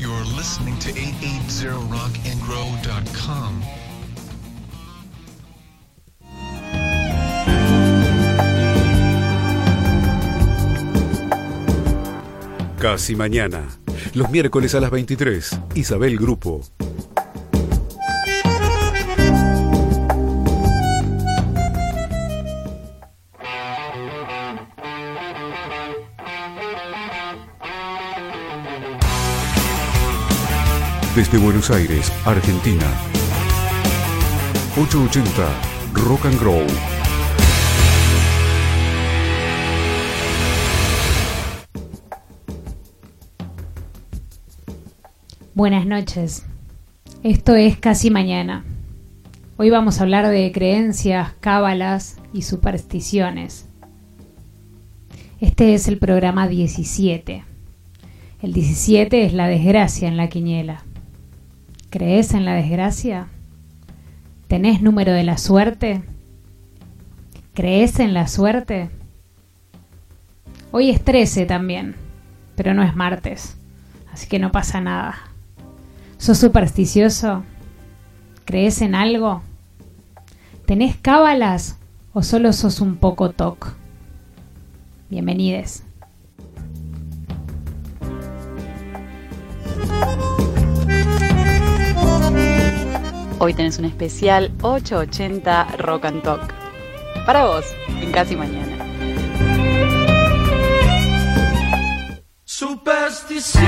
You're listening to 880rockandgrow.com. Casi mañana. Los miércoles a las 23. Isabel Grupo. Desde Buenos Aires, Argentina. 880 Rock and Grow. Buenas noches. Esto es Casi Mañana. Hoy vamos a hablar de creencias, cábalas y supersticiones. Este es el programa 17. El 17 es la desgracia en la quiniela. ¿Crees en la desgracia? ¿Tenés número de la suerte? ¿Crees en la suerte? Hoy es 13 también, pero no es martes, así que no pasa nada. ¿Sos supersticioso? ¿Crees en algo? ¿Tenés cábalas o solo sos un poco toc? Bienvenides. Hoy tenés un especial 880 Rock and Talk. Para vos, en casi mañana. Superstición.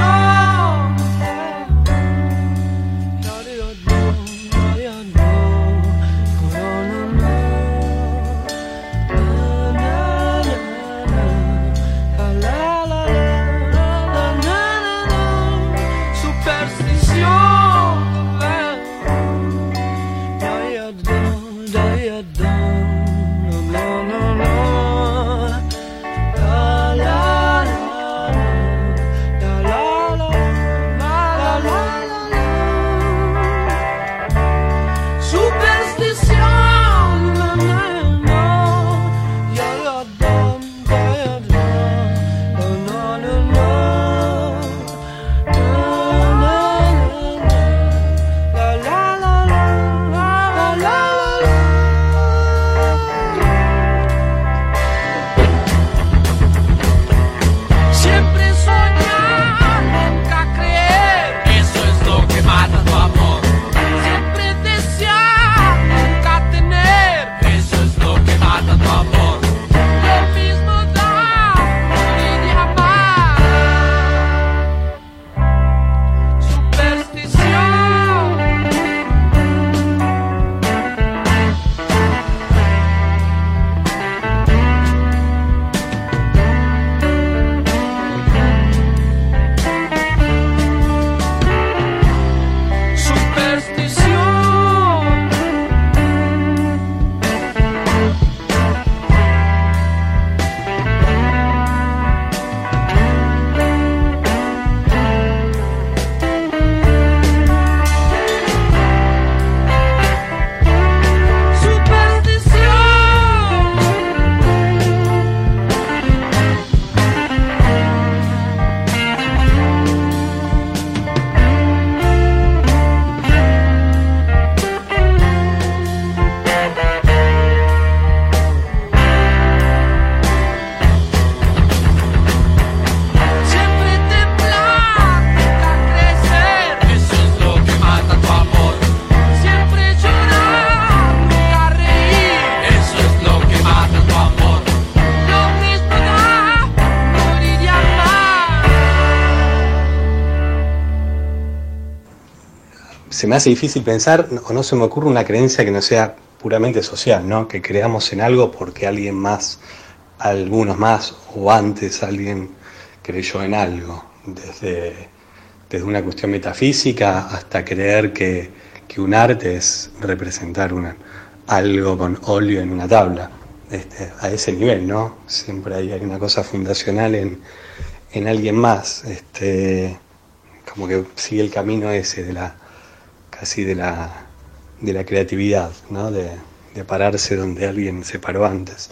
Me hace difícil pensar o no se me ocurre una creencia que no sea puramente social, ¿no? Que creamos en algo porque alguien más, algunos más o antes alguien creyó en algo, desde, desde una cuestión metafísica hasta creer que, que un arte es representar una, algo con óleo en una tabla, este, a ese nivel, ¿no? Siempre hay, una cosa fundacional en, en alguien más, este, como que sigue el camino ese de la casi de la, de la creatividad, ¿no? de, pararse donde alguien se paró antes.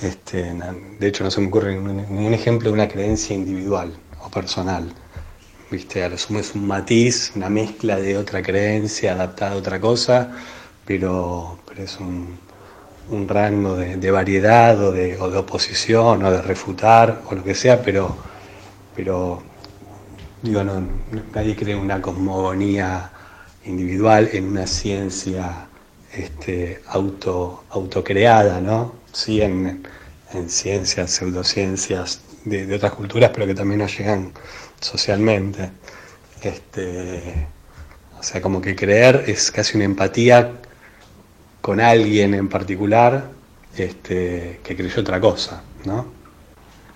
Este, de hecho, no se me ocurre ningún, ejemplo de una creencia individual o personal. viste, a lo sumo es un matiz, una mezcla de otra creencia adaptada a otra cosa, pero, pero es un, un rango de, de variedad o de, o de oposición o de refutar o lo que sea, pero, pero digo, no, nadie cree una cosmogonía individual en una ciencia este, auto, autocreada, ¿no? Sí, en, en ciencias, pseudociencias de, otras culturas, pero que también nos llegan socialmente. Este, o sea, como que creer es casi una empatía con alguien en particular este, que creyó otra cosa, ¿no?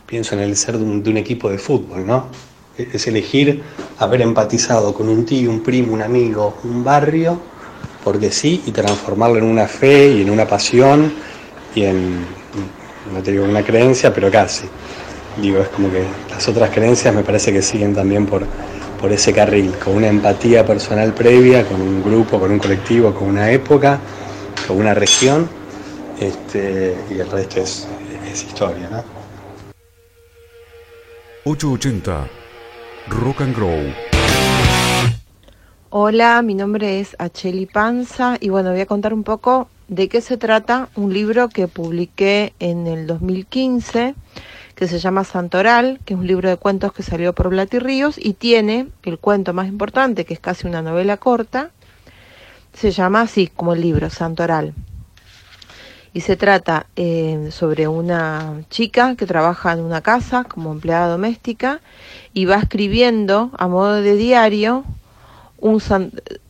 Pienso en el ser de un equipo de fútbol, ¿no? Es elegir haber empatizado con un tío, un primo, un amigo, un barrio, porque sí, y transformarlo en una fe y en una pasión y en, no te digo una creencia, pero casi. Digo, es como que las otras creencias me parece que siguen también por, por ese carril, con una empatía personal previa, con un grupo, con un colectivo, con una época, con una región, este, y el resto es, es historia, ¿no? 880 Rock and Grow. Hola, mi nombre es Acheli Panza y bueno, voy a contar un poco de qué se trata un libro que publiqué en el 2015 que se llama Santoral, que es un libro de cuentos que salió por Blati Ríos y tiene el cuento más importante, que es casi una novela corta, se llama así como el libro, Santoral. Y se trata eh, sobre una chica que trabaja en una casa como empleada doméstica y va escribiendo a modo de diario un,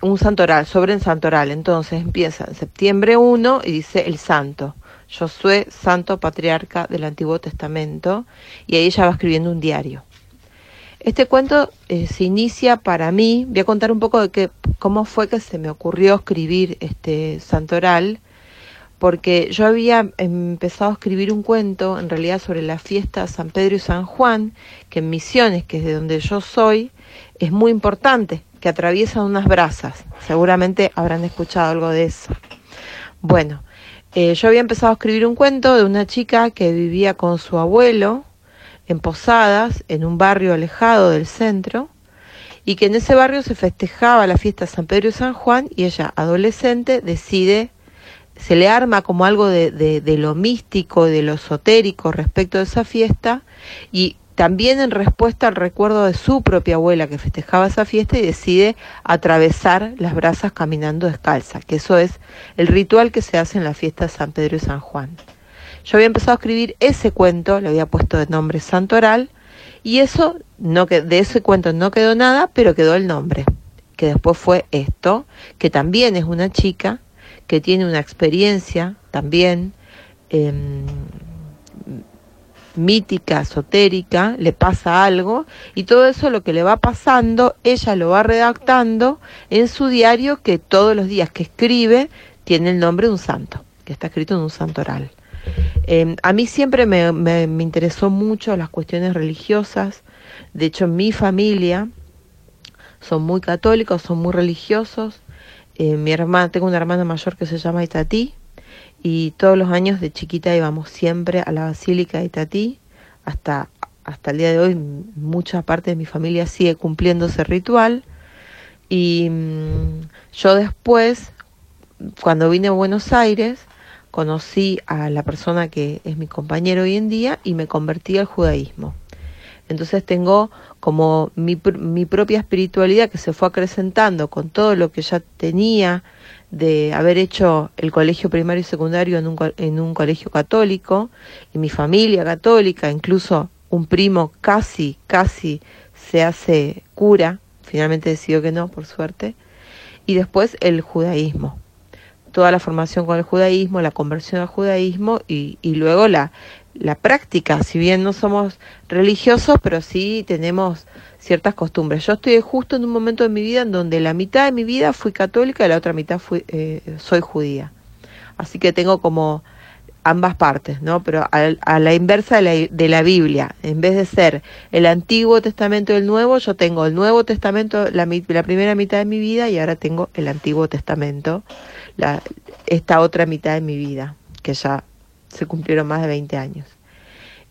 un santoral, sobre el santoral. Entonces empieza en septiembre 1 y dice el santo. Josué, santo patriarca del Antiguo Testamento, y ahí ella va escribiendo un diario. Este cuento eh, se inicia para mí, voy a contar un poco de que, cómo fue que se me ocurrió escribir este santoral, porque yo había empezado a escribir un cuento, en realidad sobre la fiesta de San Pedro y San Juan, que en Misiones, que es de donde yo soy, es muy importante, que atraviesan unas brasas. Seguramente habrán escuchado algo de eso. Bueno, eh, yo había empezado a escribir un cuento de una chica que vivía con su abuelo en Posadas, en un barrio alejado del centro, y que en ese barrio se festejaba la fiesta de San Pedro y San Juan, y ella, adolescente, decide, se le arma como algo de, de, lo místico, de lo esotérico respecto de esa fiesta, y también en respuesta al recuerdo de su propia abuela que festejaba esa fiesta y decide atravesar las brasas caminando descalza, que eso es el ritual que se hace en la fiesta de San Pedro y San Juan. Yo había empezado a escribir ese cuento, le había puesto de nombre Santoral, y eso no que de ese cuento no quedó nada, pero quedó el nombre, que después fue esto, que también es una chica que tiene una experiencia también eh, mítica, esotérica, le pasa algo y todo eso lo que le va pasando, ella lo va redactando en su diario que todos los días que escribe tiene el nombre de un santo, que está escrito en un santoral. Eh, a mí siempre me, me, me interesó mucho las cuestiones religiosas, de hecho en mi familia son muy católicos, son muy religiosos. Eh, mi hermana, tengo una hermana mayor que se llama Itatí, y todos los años de chiquita íbamos siempre a la Basílica de Itatí, hasta, hasta el día de hoy mucha parte de mi familia sigue cumpliendo ese ritual, y mmm, yo después, cuando vine a Buenos Aires, conocí a la persona que es mi compañero hoy en día y me convertí al judaísmo. Entonces tengo como mi, mi propia espiritualidad que se fue acrecentando con todo lo que ya tenía, de haber hecho el colegio primario y secundario en un, en un colegio católico y mi familia católica, incluso un primo casi, casi se hace cura, finalmente decidió que no, por suerte, y después el judaísmo, toda la formación con el judaísmo, la conversión al judaísmo y, y luego la, la práctica, si bien no somos religiosos, pero sí tenemos ciertas costumbres. Yo estoy justo en un momento de mi vida en donde la mitad de mi vida fui católica y la otra mitad fui, eh, soy judía. Así que tengo como ambas partes, ¿no? Pero a, a la inversa de la, de la, Biblia. En vez de ser el Antiguo Testamento y el Nuevo, yo tengo el Nuevo Testamento la, la primera mitad de mi vida y ahora tengo el Antiguo Testamento, la, esta otra mitad de mi vida, que ya se cumplieron más de 20 años.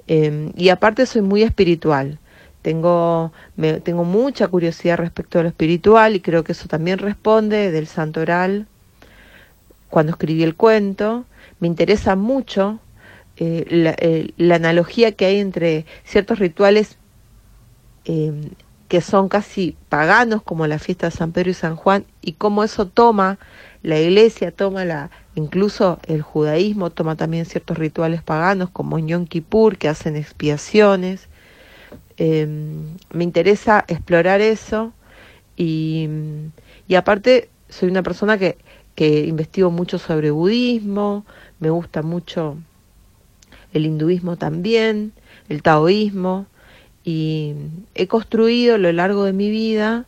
Eh, y aparte soy muy espiritual tengo, me, tengo mucha curiosidad respecto a lo espiritual y creo que eso también responde del santo oral cuando escribí el cuento. Me interesa mucho eh, la, eh, la, analogía que hay entre ciertos rituales eh, que son casi paganos, como la fiesta de San Pedro y San Juan, y cómo eso toma la iglesia, toma la, incluso el judaísmo toma también ciertos rituales paganos, como Yom Kippur, que hacen expiaciones. Eh, me interesa explorar eso y, y aparte soy una persona que, que investigo mucho sobre budismo, me gusta mucho el hinduismo también, el taoísmo, y he construido a lo largo de mi vida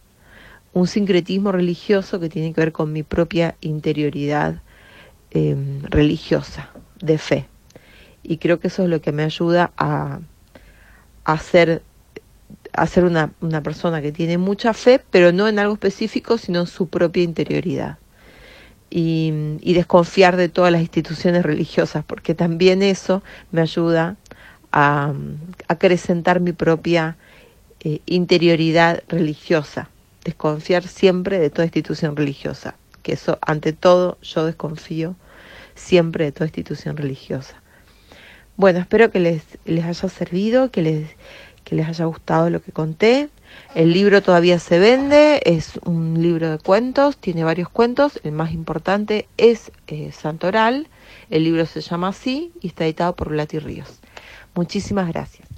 un sincretismo religioso que tiene que ver con mi propia interioridad eh, religiosa, de fe. Y creo que eso es lo que me ayuda a, a ser, a ser una, persona que tiene mucha fe, pero no en algo específico, sino en su propia interioridad. Y, y, desconfiar de todas las instituciones religiosas, porque también eso me ayuda a, acrecentar mi propia eh, interioridad religiosa, desconfiar siempre de toda institución religiosa, que eso ante todo yo desconfío siempre de toda institución religiosa. Bueno, espero que les, les haya servido, que les, que les haya gustado lo que conté. El libro todavía se vende, es un libro de cuentos, tiene varios cuentos, el más importante es eh, Santoral, el libro se llama así y está editado por Lati Ríos. Muchísimas gracias.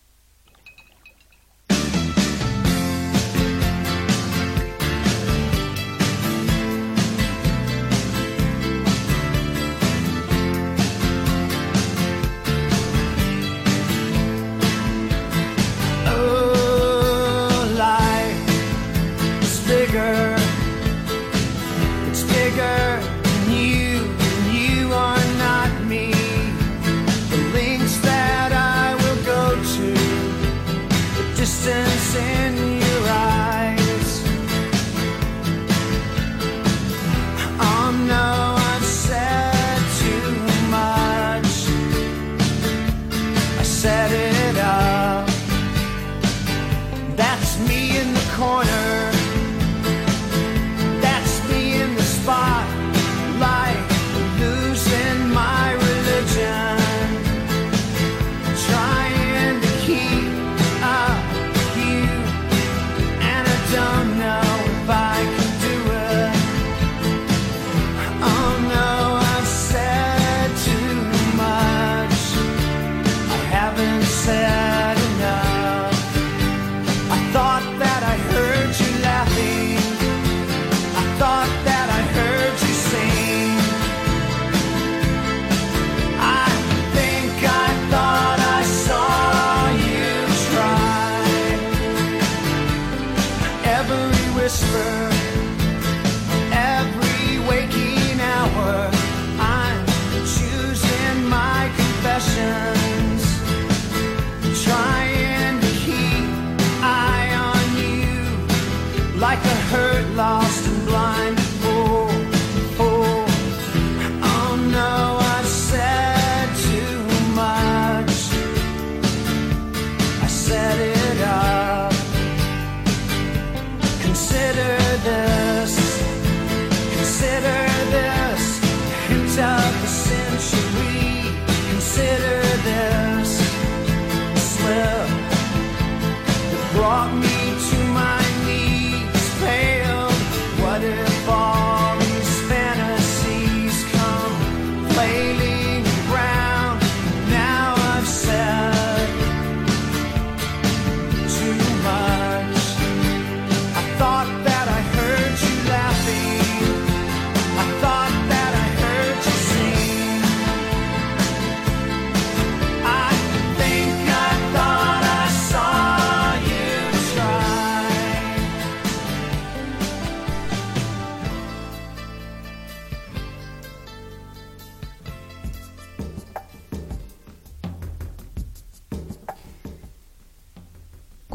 Me in the corner.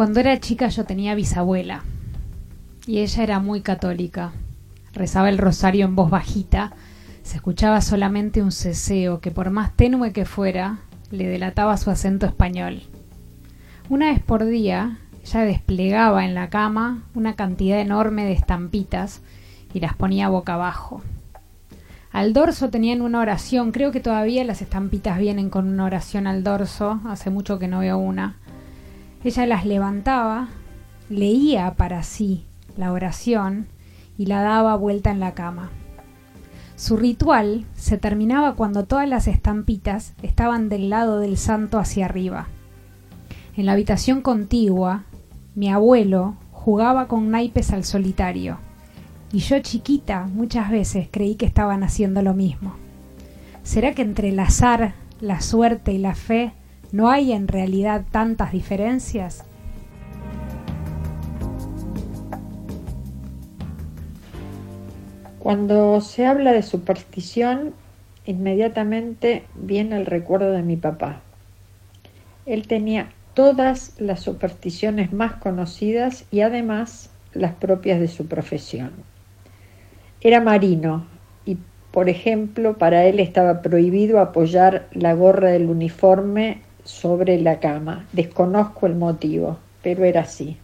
Cuando era chica yo tenía bisabuela y ella era muy católica. Rezaba el rosario en voz bajita, se escuchaba solamente un ceseo que por más tenue que fuera le delataba su acento español. Una vez por día Ella desplegaba en la cama una cantidad enorme de estampitas y las ponía boca abajo. Al dorso tenían una oración, creo que todavía las estampitas vienen con una oración al dorso, hace mucho que no veo una. Ella las levantaba, leía para sí la oración y la daba vuelta en la cama. Su ritual se terminaba cuando todas las estampitas estaban del lado del santo hacia arriba. En la habitación contigua, mi abuelo jugaba con naipes al solitario, y yo chiquita muchas veces creí que estaban haciendo lo mismo. ¿Será que entre el azar, la suerte y la fe no hay en realidad tantas diferencias? Cuando se habla de superstición, inmediatamente viene el recuerdo de mi papá. Él tenía todas las supersticiones más conocidas y además las propias de su profesión. Era marino y, por ejemplo, para él estaba prohibido apoyar la gorra del uniforme sobre la cama. Desconozco el motivo, pero era así.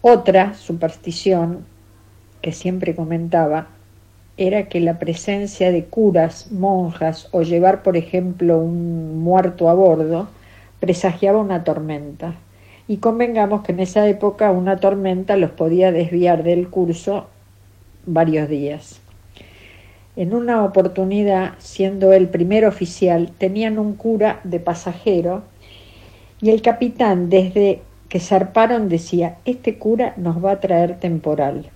Otra superstición que siempre comentaba era que la presencia de curas, monjas o llevar, por ejemplo, un muerto a bordo presagiaba una tormenta. Y convengamos que en esa época una tormenta los podía desviar del curso varios días. En una oportunidad, siendo el primer oficial, tenían un cura de pasajero y el capitán desde que zarparon decía, este cura nos va a traer temporal.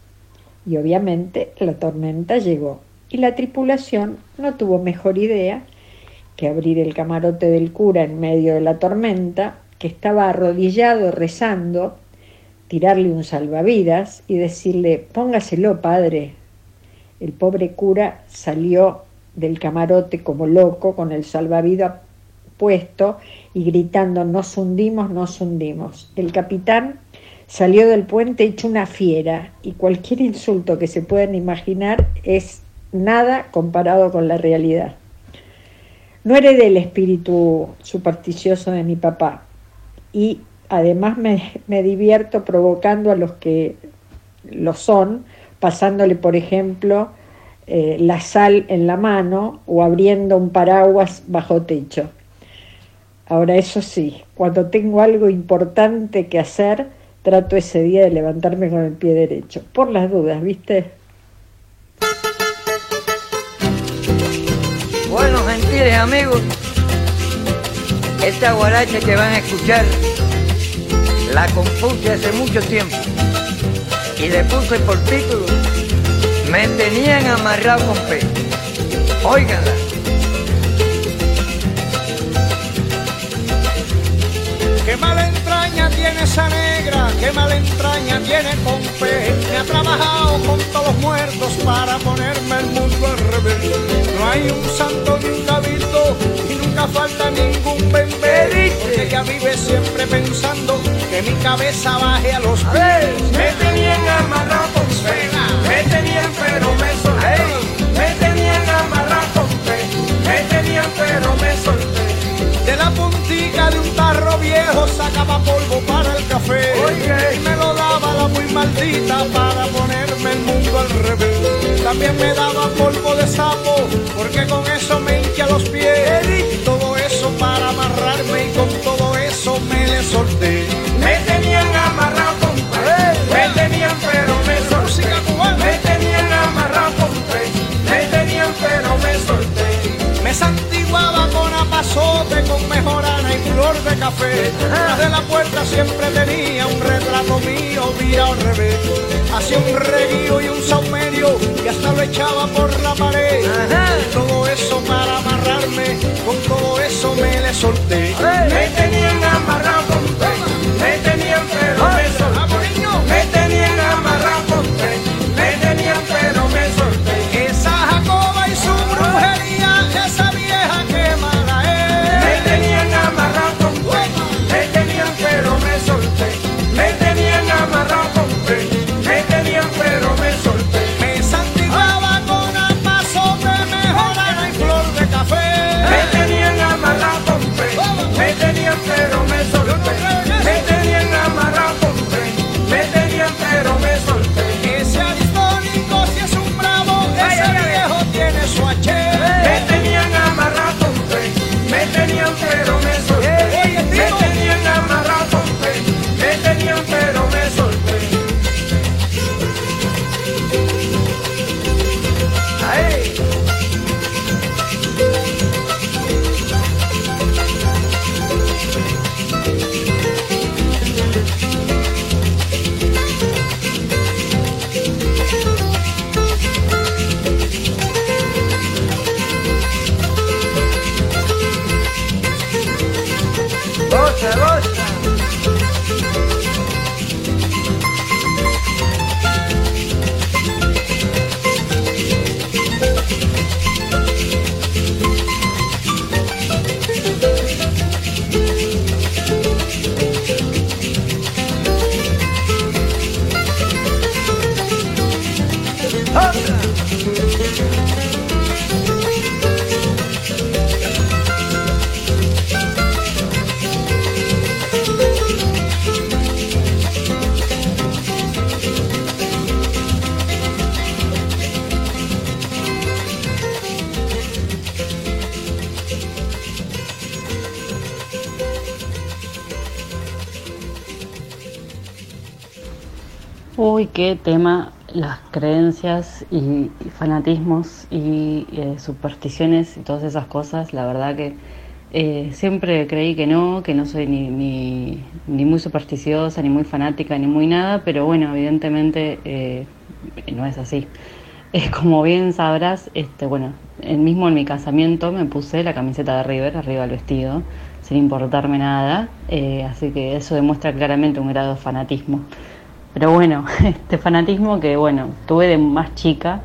Y obviamente la tormenta llegó y la tripulación no tuvo mejor idea que abrir el camarote del cura en medio de la tormenta, que estaba arrodillado rezando, tirarle un salvavidas y decirle, póngaselo, padre. El pobre cura salió del camarote como loco con el salvavidas puesto y gritando, nos hundimos, nos hundimos. El capitán Salió del puente hecho una fiera y cualquier insulto que se puedan imaginar es nada comparado con la realidad. No heredé el espíritu supersticioso de mi papá y además me, me divierto provocando a los que lo son, pasándole, por ejemplo, eh, la sal en la mano o abriendo un paraguas bajo techo. Ahora, eso sí, cuando tengo algo importante que hacer, trato ese día de levantarme con el pie derecho, por las dudas, ¿viste? Bueno, gentiles amigos, esta guaracha que van a escuchar la compuse hace mucho tiempo y le puse por título Me tenían amarrado con pe. Óiganla. Qué mala entraña tiene esa negra, qué mala entraña tiene con fe. Me ha trabajado con todos los muertos para ponerme el mundo al revés. No hay un santo ni un cabildo y nunca falta ningún bebé. Porque ella vive siempre pensando que mi cabeza baje a los pies. Me tenían amarrado con pena, me tenían pero me solté. Me tenían amarrado con fe, me tenían pero me solté. De la puntica de un tarro viejo sacaba polvo para el café. Y me lo daba la muy maldita para ponerme el mundo al revés. También me daba polvo de sapo, porque con eso me hincha los pies. Y todo eso para amarrarme y con todo eso me le solté. Me tenían amarrado con fe, me tenían pero me solté. Me tenían amarrado con fe, me tenían pero me solté. Me con apazote, con mejorana y flor de café. Tras de la puerta siempre tenía un retrato mío virado al revés. Hacía un reguío y un saumerio y hasta lo echaba por la pared. Todo eso para amarrarme, con todo eso me le solté. Me tenían amarrado y, fanatismos y eh, supersticiones y todas esas cosas. La verdad que eh, siempre creí que no, que no soy ni, ni, muy supersticiosa, ni muy fanática, ni muy nada, pero bueno, evidentemente eh, no es así. Es como bien sabrás, este, bueno, mismo en mi casamiento me puse la camiseta de River arriba del vestido, sin importarme nada, eh, así que eso demuestra claramente un grado de fanatismo. Pero bueno, este fanatismo que bueno, tuve de más chica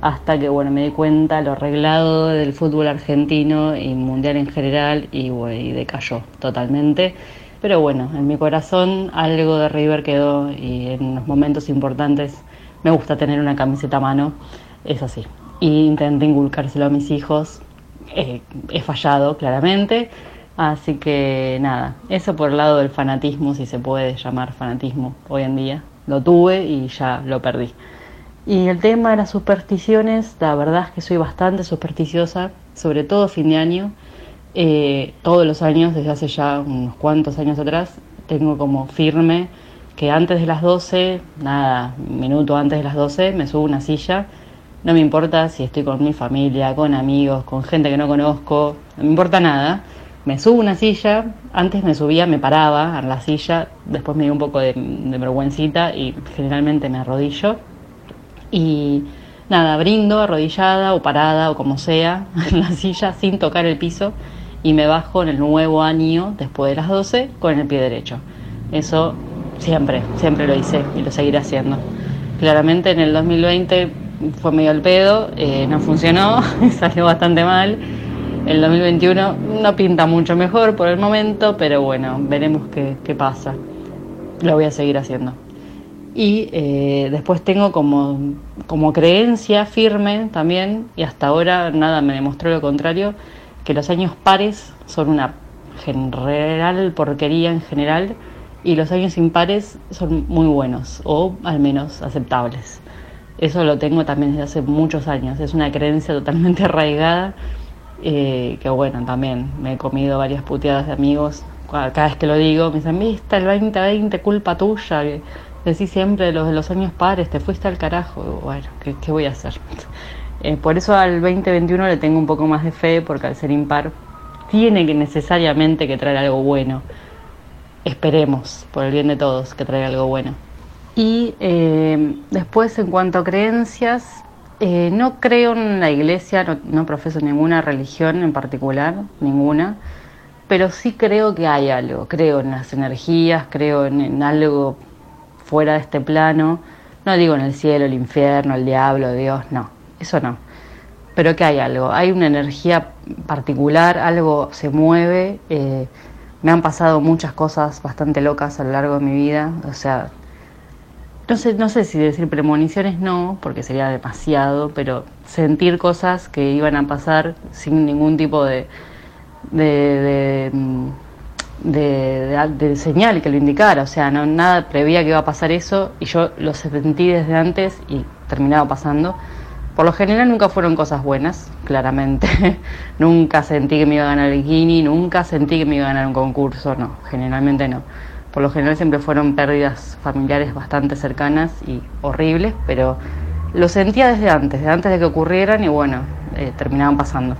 hasta que bueno, me di cuenta lo arreglado del fútbol argentino y mundial en general y, bueno, y decayó totalmente. Pero bueno, en mi corazón algo de River quedó y en los momentos importantes me gusta tener una camiseta a mano, es así. Y intenté inculcárselo a mis hijos, eh, he fallado claramente, así que nada, eso por el lado del fanatismo, si se puede llamar fanatismo hoy en día, lo tuve y ya lo perdí. Y el tema de las supersticiones, la verdad es que soy bastante supersticiosa, sobre todo fin de año. Eh, todos los años, desde hace ya unos cuantos años atrás, tengo como firme que antes de las 12, nada, un minuto antes de las 12, me subo una silla. No me importa si estoy con mi familia, con amigos, con gente que no conozco, no me importa nada. Me subo una silla, antes me subía, me paraba en la silla, después me dio un poco de, vergüencita y generalmente me arrodillo. Y nada, brindo arrodillada o parada o como sea en la silla sin tocar el piso y me bajo en el nuevo año después de las 12 con el pie derecho. Eso Siempre, siempre lo hice y lo seguiré haciendo. Claramente en el 2020 fue medio el pedo, eh, no funcionó, salió bastante mal. El 2021 no pinta mucho mejor por el momento, pero bueno, veremos qué, qué pasa. Lo voy a seguir haciendo. Y eh, después tengo como, como creencia firme también, y hasta ahora nada me demostró lo contrario, que los años pares son una general porquería en general y los años impares son muy buenos o al menos aceptables. Eso lo tengo también desde hace muchos años, es una creencia totalmente arraigada que bueno, también me he comido varias puteadas de amigos. Cada vez que lo digo me dicen, viste, el 2020, culpa tuya. Decís siempre los de los años pares, te fuiste al carajo. Bueno, ¿qué, qué voy a hacer? Eh, por eso al 2021 le tengo un poco más de fe, porque al ser impar tiene que necesariamente que traer algo bueno esperemos, por el bien de todos, que traiga algo bueno. Y eh, después, en cuanto a creencias, eh, no creo en la iglesia, no, profeso ninguna religión en particular, ninguna, pero sí creo que hay algo, creo en las energías, creo en, algo fuera de este plano, no digo en el cielo, el infierno, el diablo, Dios, no, eso no, pero que hay algo, hay una energía particular, algo se mueve. Eh, me han pasado muchas cosas bastante locas a lo largo de mi vida, o sea, no sé, no sé si decir premoniciones no, porque sería demasiado, pero sentir cosas que iban a pasar sin ningún tipo de, de, de, señal que lo indicara, o sea, no, nada prevía que iba a pasar eso y yo lo sentí desde antes y terminaba pasando. Por lo general nunca fueron cosas buenas, claramente. nunca sentí que me iba a ganar el bikini, nunca sentí que me iba a ganar un concurso, no, generalmente no. Por lo general siempre fueron pérdidas familiares bastante cercanas y horribles, pero lo sentía desde antes, desde antes de que ocurrieran y bueno, eh, terminaban pasando.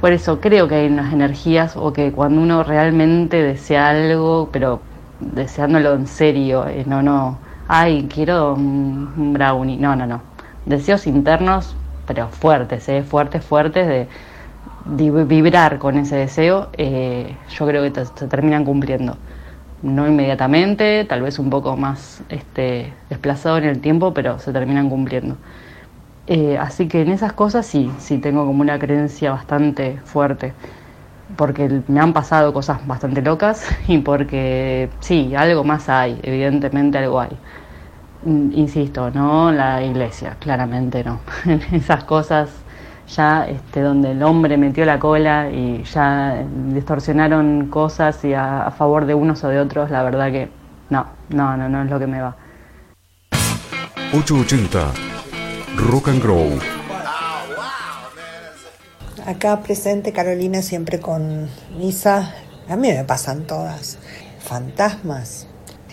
Por eso creo que hay unas energías o que cuando uno realmente desea algo, pero deseándolo en serio, eh, no, no, ay, quiero un brownie, no, no, no deseos internos, pero fuertes, ¿eh? fuertes, fuertes, de, vibrar con ese deseo, eh, yo creo que se terminan cumpliendo. No inmediatamente, tal vez un poco más este, desplazado en el tiempo, pero se terminan cumpliendo. Eh, así que en esas cosas sí, sí tengo como una creencia bastante fuerte, porque me han pasado cosas bastante locas y porque sí, algo más hay, evidentemente algo hay. Mm, insisto, no la iglesia, claramente no. Esas cosas ya este, donde el hombre metió la cola y ya distorsionaron cosas y a, favor de unos o de otros, la verdad que no, no, no, no es lo que me va. 880 Rock and Grow. Acá presente Carolina siempre con Misa. A mí me pasan todas. Fantasmas,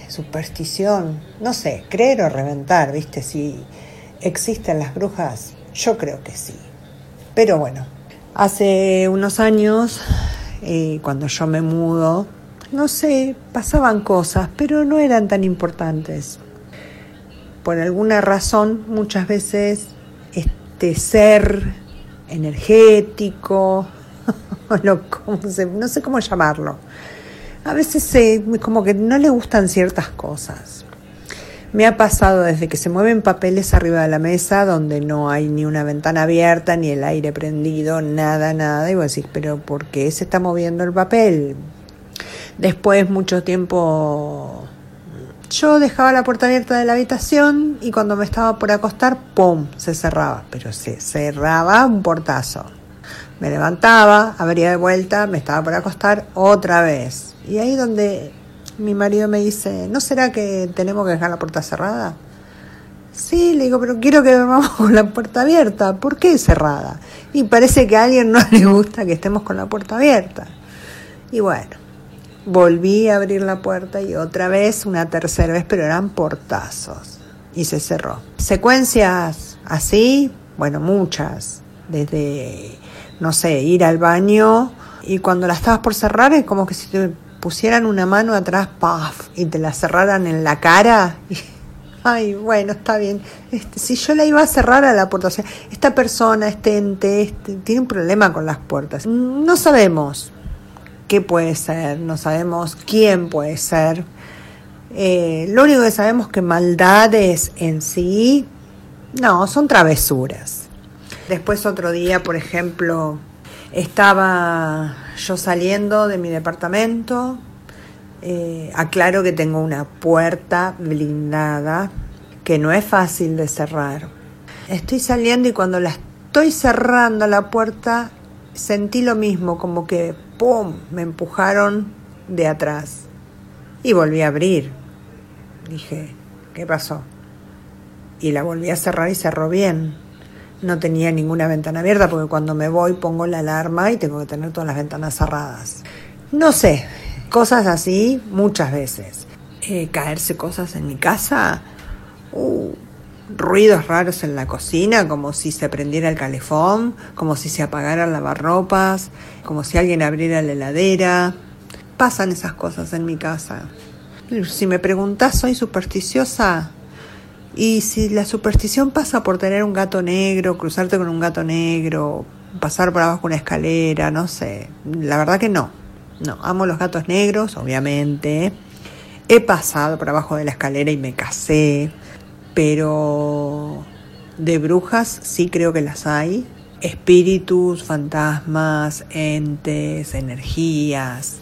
superstición, no sé, creer o reventar, ¿viste? Si existen las brujas, yo creo que sí. Pero bueno, hace unos años, eh, cuando yo me mudo, no sé, pasaban cosas, pero no eran tan importantes. Por alguna razón, muchas veces este ser energético, no sé cómo llamarlo, a veces se, como que no le gustan ciertas cosas. Me ha pasado desde que se mueven papeles arriba de la mesa donde no hay ni una ventana abierta, ni el aire prendido, nada, nada. Y vos decís, pero ¿por qué se está moviendo el papel? Después, mucho tiempo, yo dejaba la puerta abierta de la habitación y cuando me estaba por acostar, ¡pum! se cerraba. Pero se cerraba un portazo. Me levantaba, abría de vuelta, me estaba por acostar otra vez. Y ahí donde mi marido me dice, ¿no será que tenemos que dejar la puerta cerrada? Sí, le digo, pero quiero que dormamos con la puerta abierta. ¿Por qué cerrada? Y parece que a alguien no le gusta que estemos con la puerta abierta. Y bueno, volví a abrir la puerta y otra vez, una tercera vez, pero eran portazos. Y se cerró. Secuencias así, bueno, muchas. Desde no sé, ir al baño y cuando la estabas por cerrar es como que si te pusieran una mano atrás, ¡paf! y te la cerraran en la cara. ay, bueno, está bien. Este, si yo la iba a cerrar a la puerta, o sea, esta persona, este ente, este, tiene un problema con las puertas. No sabemos qué puede ser, no sabemos quién puede ser. Eh, lo único que sabemos que maldades en sí, no, son travesuras. Después otro día, por ejemplo, estaba yo saliendo de mi departamento. Eh, aclaro que tengo una puerta blindada que no es fácil de cerrar. Estoy saliendo y cuando la estoy cerrando la puerta sentí lo mismo, como que ¡pum! me empujaron de atrás. Y volví a abrir. Dije, ¿qué pasó? Y la volví a cerrar y cerró bien no tenía ninguna ventana abierta porque cuando me voy pongo la alarma y tengo que tener todas las ventanas cerradas. No sé, cosas así muchas veces. Eh, caerse cosas en mi casa, uh, ruidos raros en la cocina, como si se prendiera el calefón, como si se apagara el lavarropas, como si alguien abriera la heladera. Pasan esas cosas en mi casa. Si me preguntas, ¿soy supersticiosa? Y si la superstición pasa por tener un gato negro, cruzarte con un gato negro, pasar por abajo una escalera, no sé, la verdad que no. No, amo los gatos negros, obviamente. He pasado por abajo de la escalera y me casé, pero de brujas sí creo que las hay. Espíritus, fantasmas, entes, energías,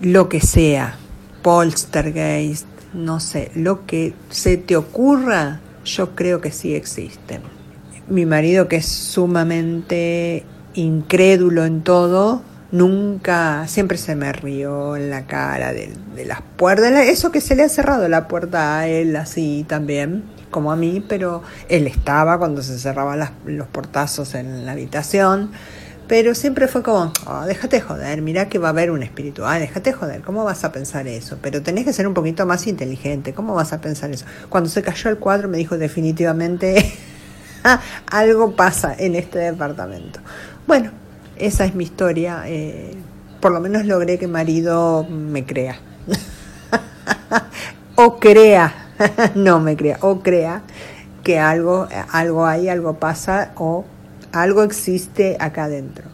lo que sea. Poltergeist, no sé, lo que se te ocurra, yo creo que sí existen. Mi marido, que es sumamente incrédulo en todo, nunca, siempre se me rió en la cara de, las puertas, eso que se le ha cerrado la puerta a él así también, como a mí, pero él estaba cuando se cerraban los portazos en la habitación pero siempre fue como, oh, déjate joder, mira que va a haber un espíritu, ah, déjate joder, ¿cómo vas a pensar eso? Pero tenés que ser un poquito más inteligente, ¿cómo vas a pensar eso? Cuando se cayó el cuadro me dijo definitivamente, algo pasa en este departamento. Bueno, esa es mi historia, eh, por lo menos logré que marido me crea. o crea, no me crea, o crea que algo, algo hay, algo pasa, o algo existe acá adentro.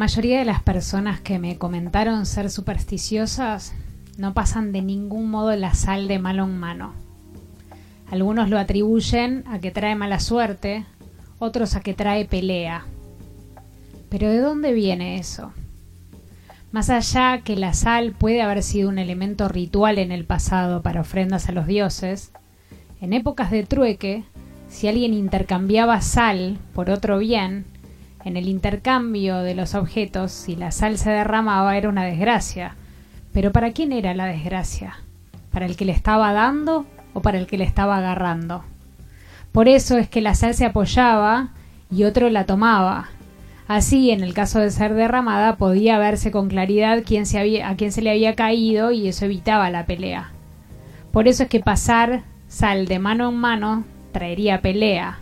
Mayoría de las personas que me comentaron ser supersticiosas no pasan de ningún modo la sal de malo en mano. Algunos lo atribuyen a que trae mala suerte, otros a que trae pelea. Pero ¿de dónde viene eso? Más allá que la sal puede haber sido un elemento ritual en el pasado para ofrendas a los dioses, en épocas de trueque, si alguien intercambiaba sal por otro bien, en el intercambio de los objetos, si la sal se derramaba era una desgracia. Pero ¿para quién era la desgracia? ¿Para el que le estaba dando o para el que le estaba agarrando? Por eso es que la sal se apoyaba y otro la tomaba. Así, en el caso de ser derramada, podía verse con claridad quién se había, a quién se le había caído y eso evitaba la pelea. Por eso es que pasar sal de mano en mano traería pelea.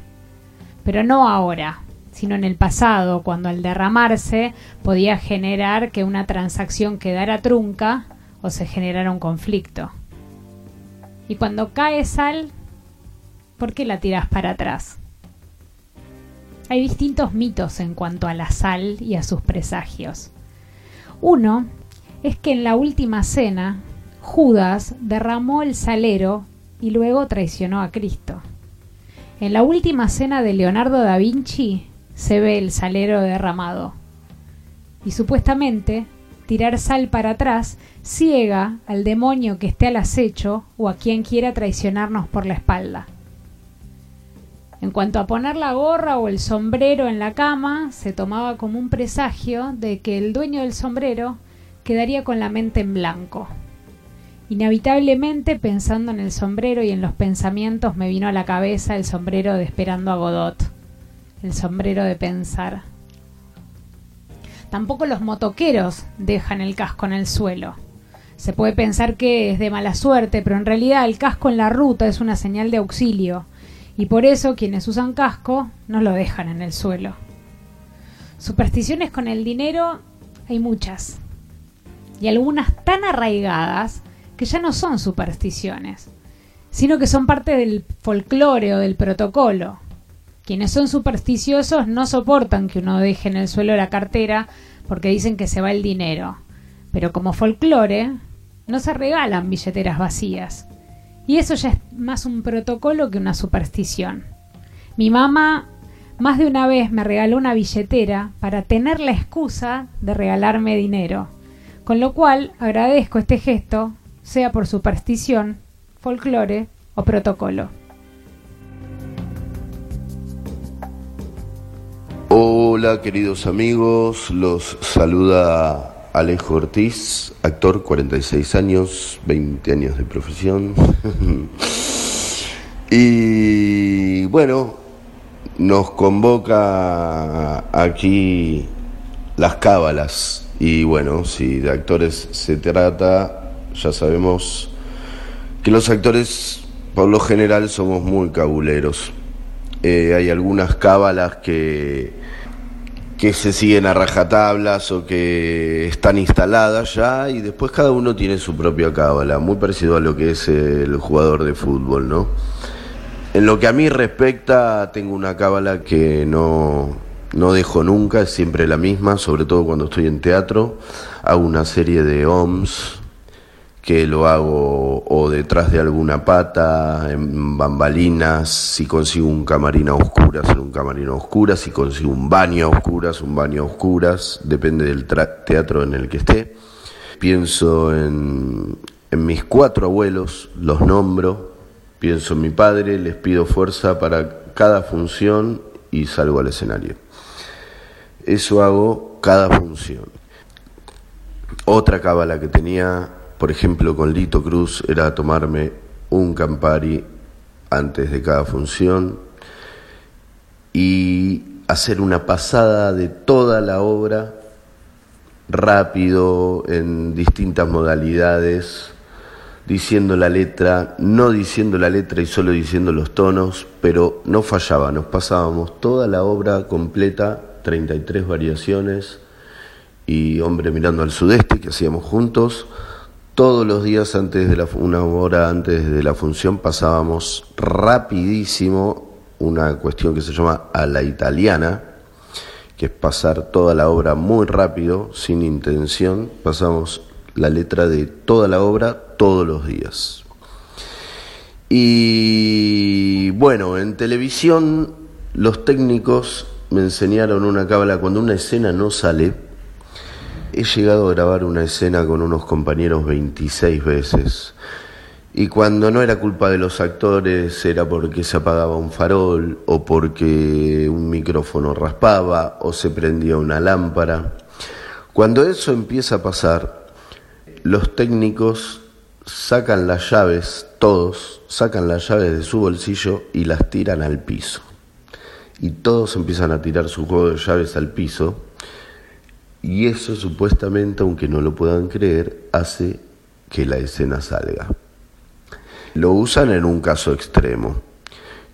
Pero no ahora, sino en el pasado, cuando al derramarse podía generar que una transacción quedara trunca o se generara un conflicto. Y cuando cae sal, ¿por qué la tiras para atrás? Hay distintos mitos en cuanto a la sal y a sus presagios. Uno es que en la última cena Judas derramó el salero y luego traicionó a Cristo. En la última cena de Leonardo da Vinci se ve el salero derramado. Y supuestamente, tirar sal para atrás ciega al demonio que esté al acecho o a quien quiera traicionarnos por la espalda. En cuanto a poner la gorra o el sombrero en la cama, se tomaba como un presagio de que el dueño del sombrero quedaría con la mente en blanco. Inevitablemente, pensando en el sombrero y en los pensamientos, me vino a la cabeza el sombrero de Esperando a Godot el sombrero de pensar. Tampoco los motoqueros dejan el casco en el suelo. Se puede pensar que es de mala suerte, pero en realidad el casco en la ruta es una señal de auxilio, y por eso quienes usan casco no lo dejan en el suelo. Supersticiones con el dinero hay muchas, y algunas tan arraigadas que ya no son supersticiones, sino que son parte del folclore o del protocolo. Quienes son supersticiosos no soportan que uno deje en el suelo la cartera porque dicen que se va el dinero. Pero como folclore, no se regalan billeteras vacías. Y eso ya es más un protocolo que una superstición. Mi mamá más de una vez me regaló una billetera para tener la excusa de regalarme dinero. Con lo cual agradezco este gesto, sea por superstición, folclore o protocolo. Hola queridos amigos, los saluda Alejo Ortiz, actor, 46 años, 20 años de profesión. y bueno, nos convoca aquí las cábalas. Y bueno, si de actores se trata, ya sabemos que los actores por lo general somos muy cabuleros. Eh, hay algunas cábalas que, que se siguen a rajatablas o que están instaladas ya y después cada uno tiene su propia cábala, muy parecido a lo que es el jugador de fútbol, ¿no? En lo que a mí respecta, tengo una cábala que no, no dejo nunca, es siempre la misma, sobre todo cuando estoy en teatro. Hago una serie de OMS, que lo hago o detrás de alguna pata, en bambalinas, si consigo un camarín a oscuras, en un camarín a oscuras, si consigo un baño a oscuras, un baño a oscuras, depende del teatro en el que esté. Pienso en, en mis cuatro abuelos, los nombro, pienso en mi padre, les pido fuerza para cada función y salgo al escenario. Eso hago cada función. Otra cábala que tenía por ejemplo, con Lito Cruz era tomarme un Campari antes de cada función y hacer una pasada de toda la obra rápido, en distintas modalidades, diciendo la letra, no diciendo la letra y solo diciendo los tonos, pero no fallaba, nos pasábamos toda la obra completa, 33 variaciones, y Hombre mirando al sudeste que hacíamos juntos, todos los días antes de la, una hora antes de la función pasábamos rapidísimo una cuestión que se llama a la italiana, que es pasar toda la obra muy rápido, sin intención, pasamos la letra de toda la obra todos los días. Y bueno, en televisión los técnicos me enseñaron una cábala cuando una escena no sale. He llegado a grabar una escena con unos compañeros 26 veces. Y cuando no era culpa de los actores, era porque se apagaba un farol, o porque un micrófono raspaba, o se prendía una lámpara. Cuando eso empieza a pasar, los técnicos sacan las llaves, todos sacan las llaves de su bolsillo y las tiran al piso. Y todos empiezan a tirar su juego de llaves al piso. Y eso supuestamente, aunque no lo puedan creer, hace que la escena salga. Lo usan en un caso extremo.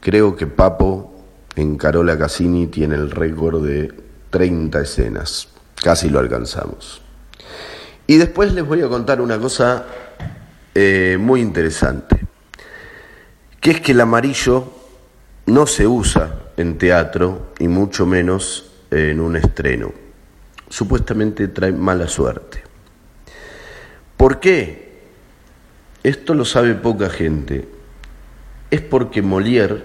Creo que Papo en Carola Cassini tiene el récord de 30 escenas. Casi lo alcanzamos. Y después les voy a contar una cosa eh, muy interesante, que es que el amarillo no se usa en teatro y mucho menos en un estreno. Supuestamente trae mala suerte. ¿Por qué? Esto lo sabe poca gente. Es porque Molière,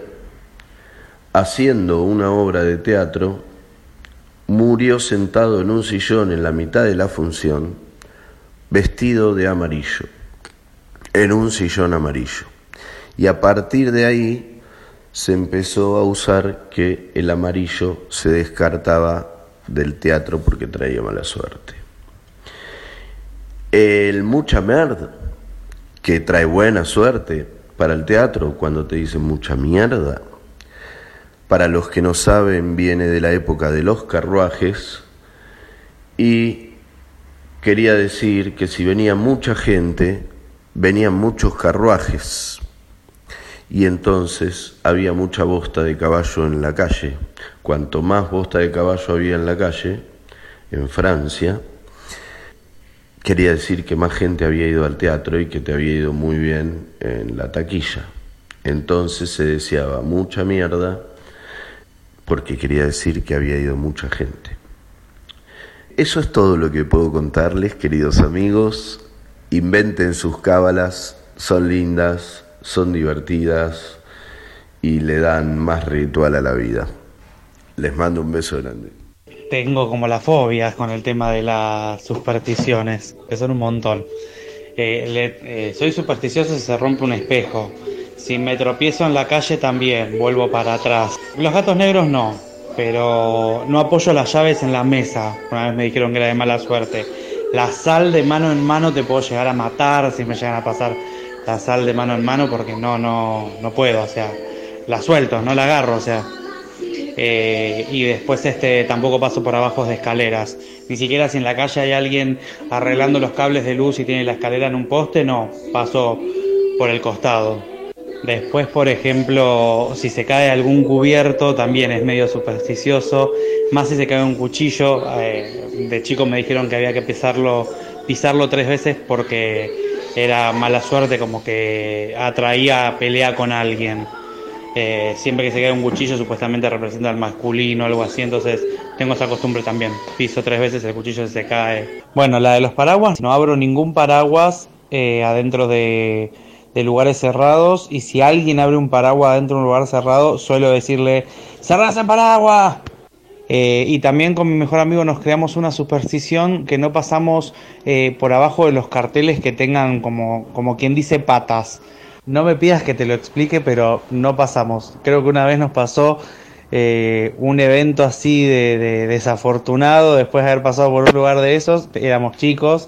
haciendo una obra de teatro, murió sentado en un sillón en la mitad de la función, vestido de amarillo, en un sillón amarillo. Y a partir de ahí se empezó a usar que el amarillo se descartaba del teatro porque traía mala suerte. El mucha merda que trae buena suerte para el teatro cuando te dicen mucha mierda. Para los que no saben, viene de la época de los carruajes y quería decir que si venía mucha gente, venían muchos carruajes y entonces había mucha bosta de caballo en la calle. Cuanto más bosta de caballo había en la calle, en Francia, quería decir que más gente había ido al teatro y que te había ido muy bien en la taquilla. Entonces se deseaba mucha mierda porque quería decir que había ido mucha gente. Eso es todo lo que puedo contarles, queridos amigos. Inventen sus cábalas, son lindas, son divertidas y le dan más ritual a la vida. Les mando un beso grande tengo como las fobias con el tema de las supersticiones, que son un montón. Eh, eh, soy supersticioso si se rompe un espejo. Si me tropiezo en la calle también, vuelvo para atrás. Los gatos negros no, pero no apoyo las llaves en la mesa. Una vez me dijeron que era de mala suerte. La sal de mano en mano te puedo llegar a matar si me llegan a pasar la sal de mano en mano porque no, no, no puedo, o sea, la suelto, no la agarro, o sea, eh, y después este, tampoco paso por abajo de escaleras. Ni siquiera si en la calle hay alguien arreglando los cables de luz y tiene la escalera en un poste, no, paso por el costado. Después, por ejemplo, si se cae algún cubierto, también es medio supersticioso. Más si se cae un cuchillo, eh, de chico me dijeron que había que pisarlo, pisarlo tres veces porque era mala suerte, como que atraía pelea con alguien. Eh, siempre que se cae un cuchillo supuestamente representa al masculino algo así, entonces tengo esa costumbre también. Piso tres veces, el cuchillo se cae. Bueno, la de los paraguas, no abro ningún paraguas eh, adentro de, lugares cerrados y si alguien abre un paraguas adentro de un lugar cerrado, suelo decirle, ¡cerrás el paraguas! Eh, y también con mi mejor amigo nos creamos una superstición que no pasamos por abajo de los carteles que tengan como, como quien dice patas. No me pidas que te lo explique, pero no pasamos. Creo que una vez nos pasó eh, un evento así de, desafortunado después de haber pasado por un lugar de esos. Éramos chicos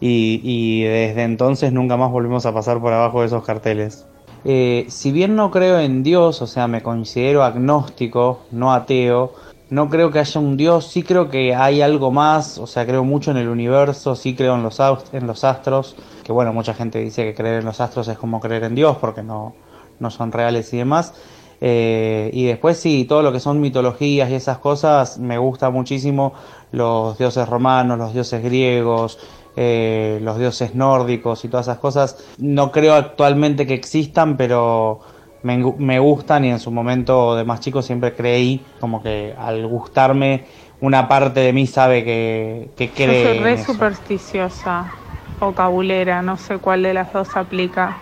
y, desde entonces nunca más volvimos a pasar por abajo de esos carteles. Eh, si bien no creo en Dios, o sea, me considero agnóstico, no ateo, no creo que haya un Dios, sí creo que hay algo más, o sea, creo mucho en el universo, sí creo en los, en los astros, que bueno, mucha gente dice que creer en los astros es como creer en Dios porque no, no son reales y demás. Eh, y después sí, todo lo que son mitologías y esas cosas, me gusta muchísimo los dioses romanos, los dioses griegos, eh, los dioses nórdicos y todas esas cosas. No creo actualmente que existan, pero me, me gustan y en su momento de más chico siempre creí como que al gustarme una parte de mí sabe que, que Yo cree soy en re eso. supersticiosa o cabulera, no sé cuál de las dos aplica.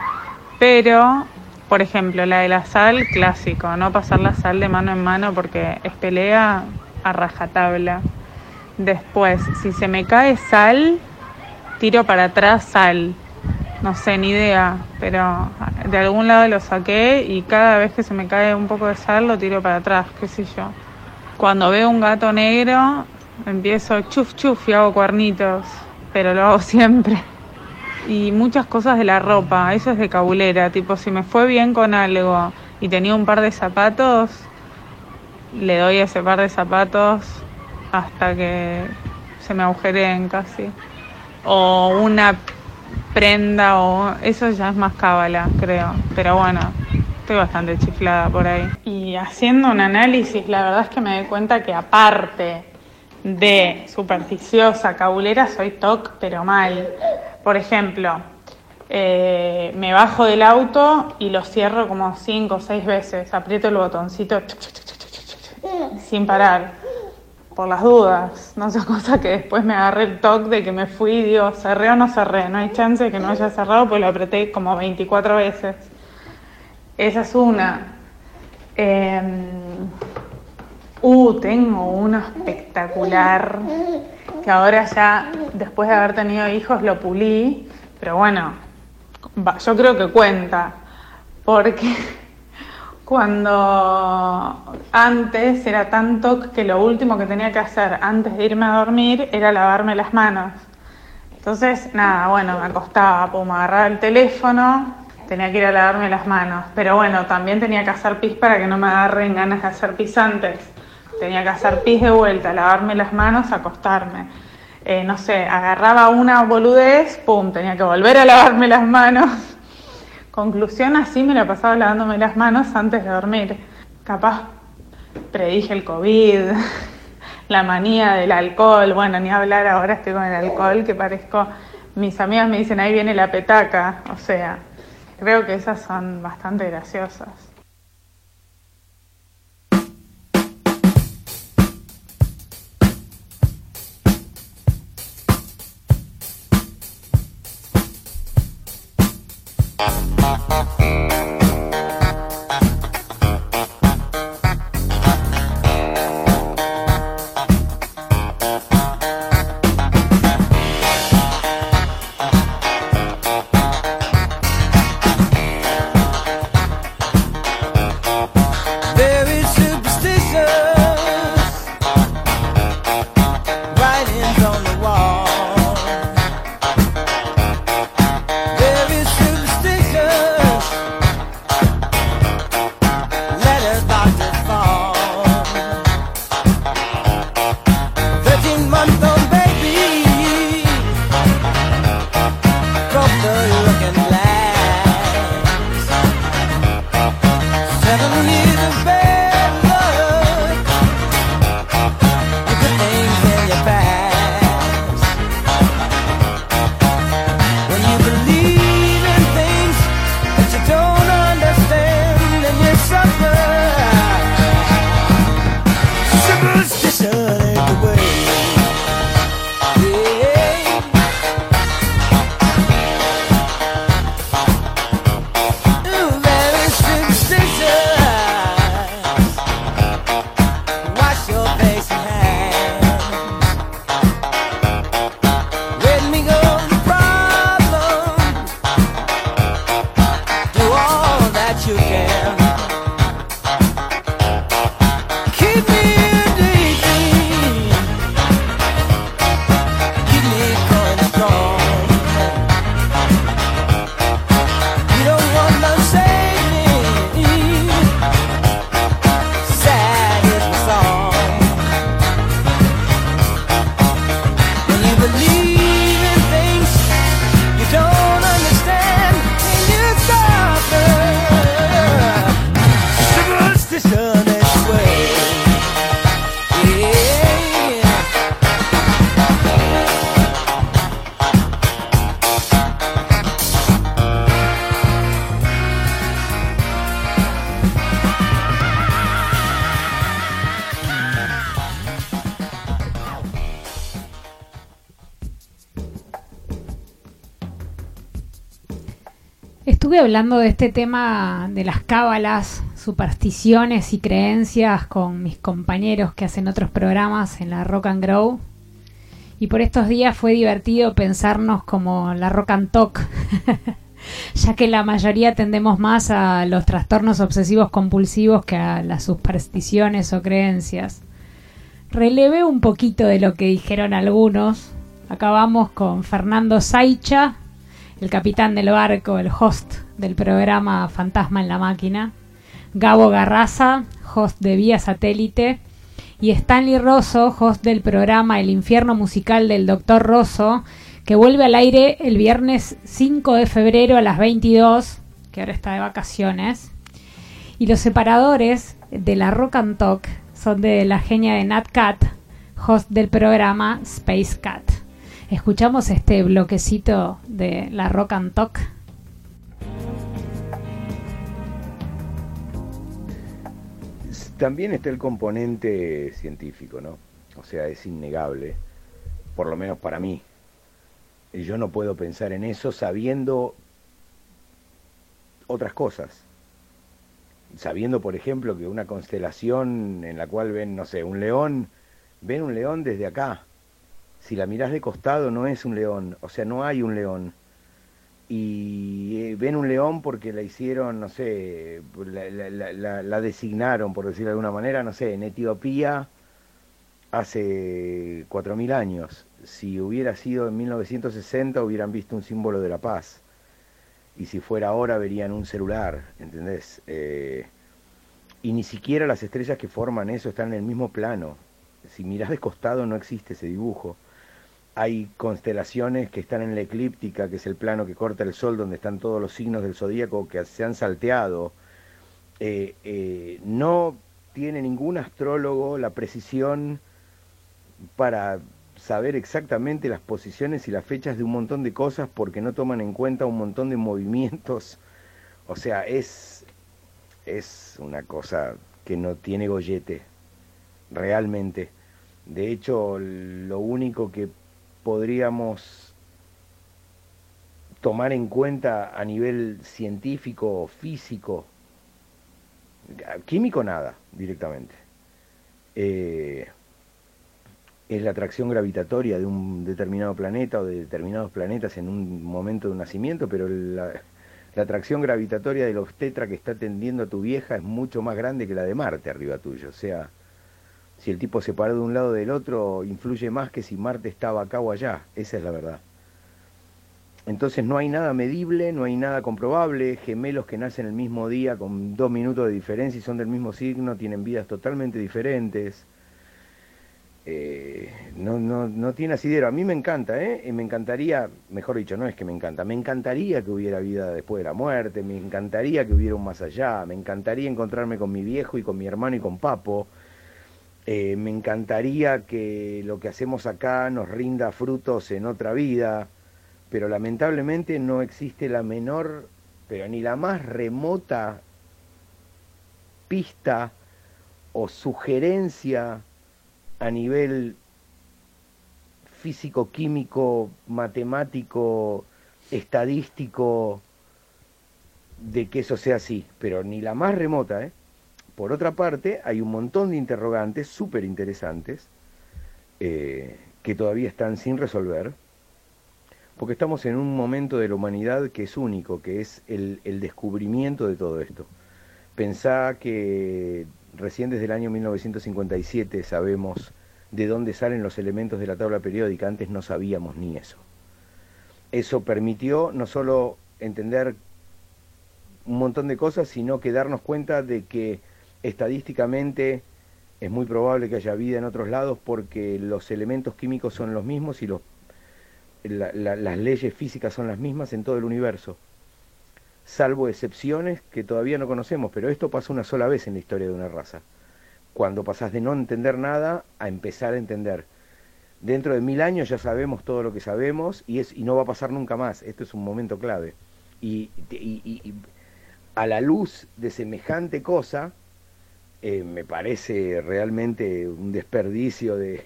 Pero, por ejemplo, la de la sal, clásico, no pasar la sal de mano en mano porque es pelea a rajatabla. Después, si se me cae sal, tiro para atrás sal. No sé, ni idea, pero de algún lado lo saqué y cada vez que se me cae un poco de sal lo tiro para atrás, qué sé yo. Cuando veo un gato negro, empiezo chuf chuf y hago cuernitos, pero lo hago siempre. Y muchas cosas de la ropa, eso es de cabulera, tipo si me fue bien con algo y tenía un par de zapatos, le doy ese par de zapatos hasta que se me agujereen casi. O una prenda o eso ya es más cábala, creo. Pero bueno, estoy bastante chiflada por ahí. Y haciendo un análisis, la verdad es que me doy cuenta que aparte de supersticiosa, cabulera, soy toc, pero mal. Por ejemplo, eh, me bajo del auto y lo cierro como cinco o seis veces. Aprieto el botoncito sin parar. Por las dudas. No sea cosa que después me agarré el toque de que me fui y digo, cerré o no cerré. No hay chance de que no haya cerrado, pues lo apreté como 24 veces. Esa es una. Em, uh, tengo uno espectacular que ahora ya, después de haber tenido hijos, lo pulí, pero bueno, yo creo que cuenta, porque cuando antes era tanto que lo último que tenía que hacer antes de irme a dormir era lavarme las manos. Entonces, nada, bueno, me acostaba, pum, agarraba el teléfono, tenía que ir a lavarme las manos. Pero bueno, también tenía que hacer pis para que no me agarren ganas de hacer pis antes. Tenía que hacer pis de vuelta, lavarme las manos, acostarme. Eh, no sé, agarraba una boludez, pum, tenía que volver a lavarme las manos. Conclusión, así me la pasaba lavándome las manos antes de dormir. Capaz predije el COVID, la manía del alcohol, bueno, ni hablar ahora estoy con el alcohol que parezco, mis amigas me dicen ahí viene la petaca, o sea, creo que esas son bastante graciosas. Hablando de este tema de las cábalas, supersticiones y creencias con mis compañeros que hacen otros programas en la Rock and Grow. Y por estos días fue divertido pensarnos como la Rock and Talk, ya que la mayoría tendemos más a los trastornos obsesivos compulsivos que a las supersticiones o creencias. Relevé un poquito de lo que dijeron algunos. Acabamos con Fernando Saicha, el capitán del barco, el host del programa Fantasma en la Máquina, Gabo Garraza, host de Vía Satélite, y Stanley Rosso, host del programa El Infierno Musical del Doctor Rosso, que vuelve al aire el viernes 5 de febrero a las 22, que ahora está de vacaciones. Y los separadores de la Rock and Talk son de la genia de Nat Cat, host del programa Space Cat. Escuchamos este bloquecito de la Rock and Talk. También está el componente científico, ¿no? O sea, es innegable, por lo menos para mí. Yo no puedo pensar en eso sabiendo otras cosas. Sabiendo, por ejemplo, que una constelación en la cual ven, no sé, un león, ven un león desde acá. Si la mirás de costado no es un león, o sea, no hay un león y eh, ven un león porque la hicieron, no sé, la, designaron, por decirlo de alguna manera, no sé, en Etiopía hace 4.000 años. Si hubiera sido en 1960 hubieran visto un símbolo de la paz. Y si fuera ahora verían un celular, ¿entendés? Eh, y ni siquiera las estrellas que forman eso están en el mismo plano. Si mirás de costado no existe ese dibujo hay constelaciones que están en la eclíptica, que es el plano que corta el sol, donde están todos los signos del zodíaco que se han salteado. Eh, eh, no tiene ningún astrólogo la precisión para saber exactamente las posiciones y las fechas de un montón de cosas porque no toman en cuenta un montón de movimientos. O sea, es, es una cosa que no tiene gollete, realmente. De hecho, lo único que podríamos tomar en cuenta a nivel científico, físico, químico nada, directamente. Eh, es la atracción gravitatoria de un determinado planeta o de determinados planetas en un momento de un nacimiento, pero la, atracción gravitatoria del obstetra que está atendiendo a tu vieja es mucho más grande que la de Marte arriba tuyo. O sea, si el tipo se paró de un lado del otro, influye más que si Marte estaba acá o allá. Esa es la verdad. Entonces no hay nada medible, no hay nada comprobable. Gemelos que nacen el mismo día con dos minutos de diferencia y son del mismo signo, tienen vidas totalmente diferentes. Eh, no, no, no tiene asidero. A mí me encanta, ¿eh? Me encantaría, mejor dicho, no es que me encanta, me encantaría que hubiera vida después de la muerte, me encantaría que hubiera un más allá, me encantaría encontrarme con mi viejo y con mi hermano y con Papo eh, me encantaría que lo que hacemos acá nos rinda frutos en otra vida, pero lamentablemente no existe la menor, pero ni la más remota pista o sugerencia a nivel físico, químico, matemático, estadístico, de que eso sea así, pero ni la más remota, ¿eh? Por otra parte, hay un montón de interrogantes súper interesantes eh, que todavía están sin resolver, porque estamos en un momento de la humanidad que es único, que es el, el descubrimiento de todo esto. Pensá que recién desde el año 1957 sabemos de dónde salen los elementos de la tabla periódica, antes no sabíamos ni eso. Eso permitió no solo entender un montón de cosas, sino que darnos cuenta de que estadísticamente es muy probable que haya vida en otros lados porque los elementos químicos son los mismos y las leyes físicas son las mismas en todo el universo, salvo excepciones que todavía no conocemos, pero esto pasa una sola vez en la historia de una raza, cuando pasás de no entender nada a empezar a entender. Dentro de mil años ya sabemos todo lo que sabemos y, es, y no va a pasar nunca más, esto es un momento clave. y, y a la luz de semejante cosa, eh, me parece realmente un desperdicio de,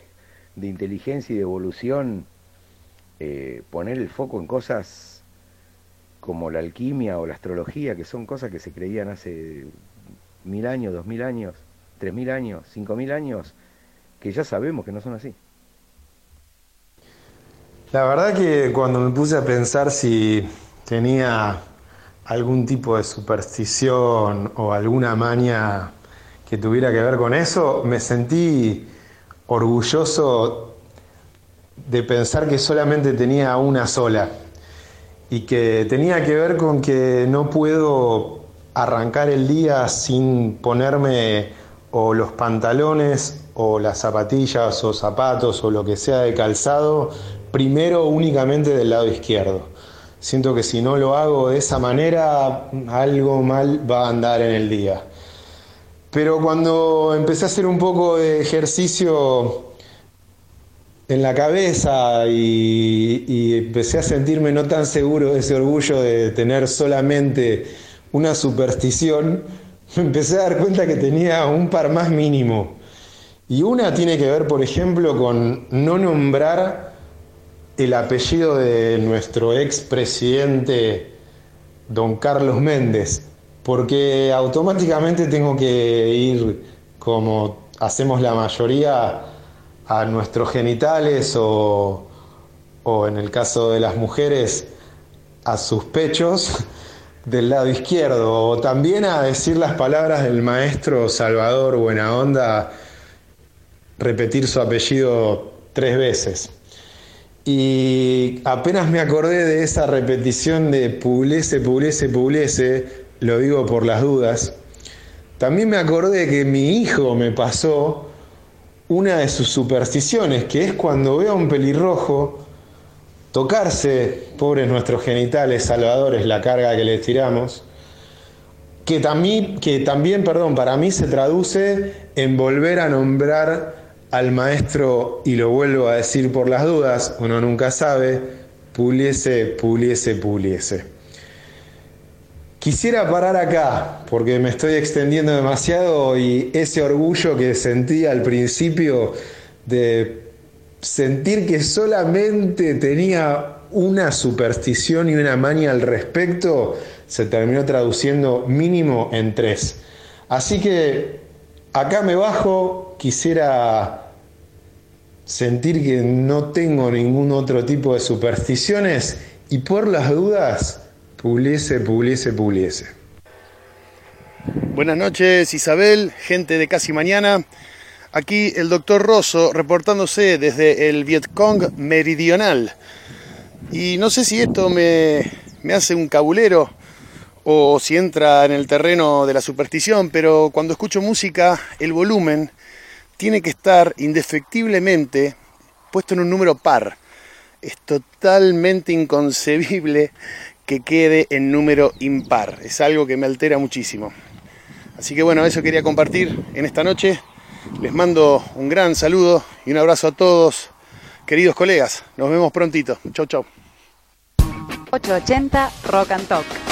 inteligencia y de evolución eh, poner el foco en cosas como la alquimia o la astrología, que son cosas que se creían hace mil años, dos mil años, tres mil años, cinco mil años, que ya sabemos que no son así. La verdad que cuando me puse a pensar si tenía algún tipo de superstición o alguna maña que tuviera que ver con eso, me sentí orgulloso de pensar que solamente tenía una sola y que tenía que ver con que no puedo arrancar el día sin ponerme o los pantalones o las zapatillas o zapatos o lo que sea de calzado primero únicamente del lado izquierdo. Siento que si no lo hago de esa manera, algo mal va a andar en el día. Pero cuando empecé a hacer un poco de ejercicio en la cabeza y, empecé a sentirme no tan seguro de ese orgullo de tener solamente una superstición, me empecé a dar cuenta que tenía un par más mínimo. Y una tiene que ver, por ejemplo, con no nombrar el apellido de nuestro expresidente don Carlos Méndez, porque automáticamente tengo que ir, como hacemos la mayoría, a nuestros genitales o, o en el caso de las mujeres, a sus pechos del lado izquierdo, o también a decir las palabras del maestro Salvador Buena Onda, repetir su apellido tres veces. Y apenas me acordé de esa repetición de Pugliese, Pugliese, Pugliese, lo digo por las dudas, también me acordé que mi hijo me pasó una de sus supersticiones, que es cuando veo a un pelirrojo tocarse, pobres nuestros genitales salvadores, la carga que les tiramos, que también, que también, perdón, para mí se traduce en volver a nombrar al maestro, y lo vuelvo a decir por las dudas, uno nunca sabe, puliese, puliese, puliese. Quisiera parar acá, porque me estoy extendiendo demasiado y ese orgullo que sentí al principio de sentir que solamente tenía una superstición y una maña al respecto, se terminó traduciendo mínimo en tres. Así que acá me bajo, quisiera sentir que no tengo ningún otro tipo de supersticiones y por las dudas, puliese, puliese, puliese. Buenas noches Isabel, gente de casi mañana. Aquí el doctor Rosso reportándose desde el Vietcong meridional. Y no sé si esto me, me hace un cabulero o si entra en el terreno de la superstición, pero cuando escucho música, el volumen tiene que estar indefectiblemente puesto en un número par. Es totalmente inconcebible que quede en número impar. Es algo que me altera muchísimo. Así que bueno, eso quería compartir en esta noche. Les mando un gran saludo y un abrazo a todos, queridos colegas. Nos vemos prontito. Chau, chau. 880 Rock and Talk.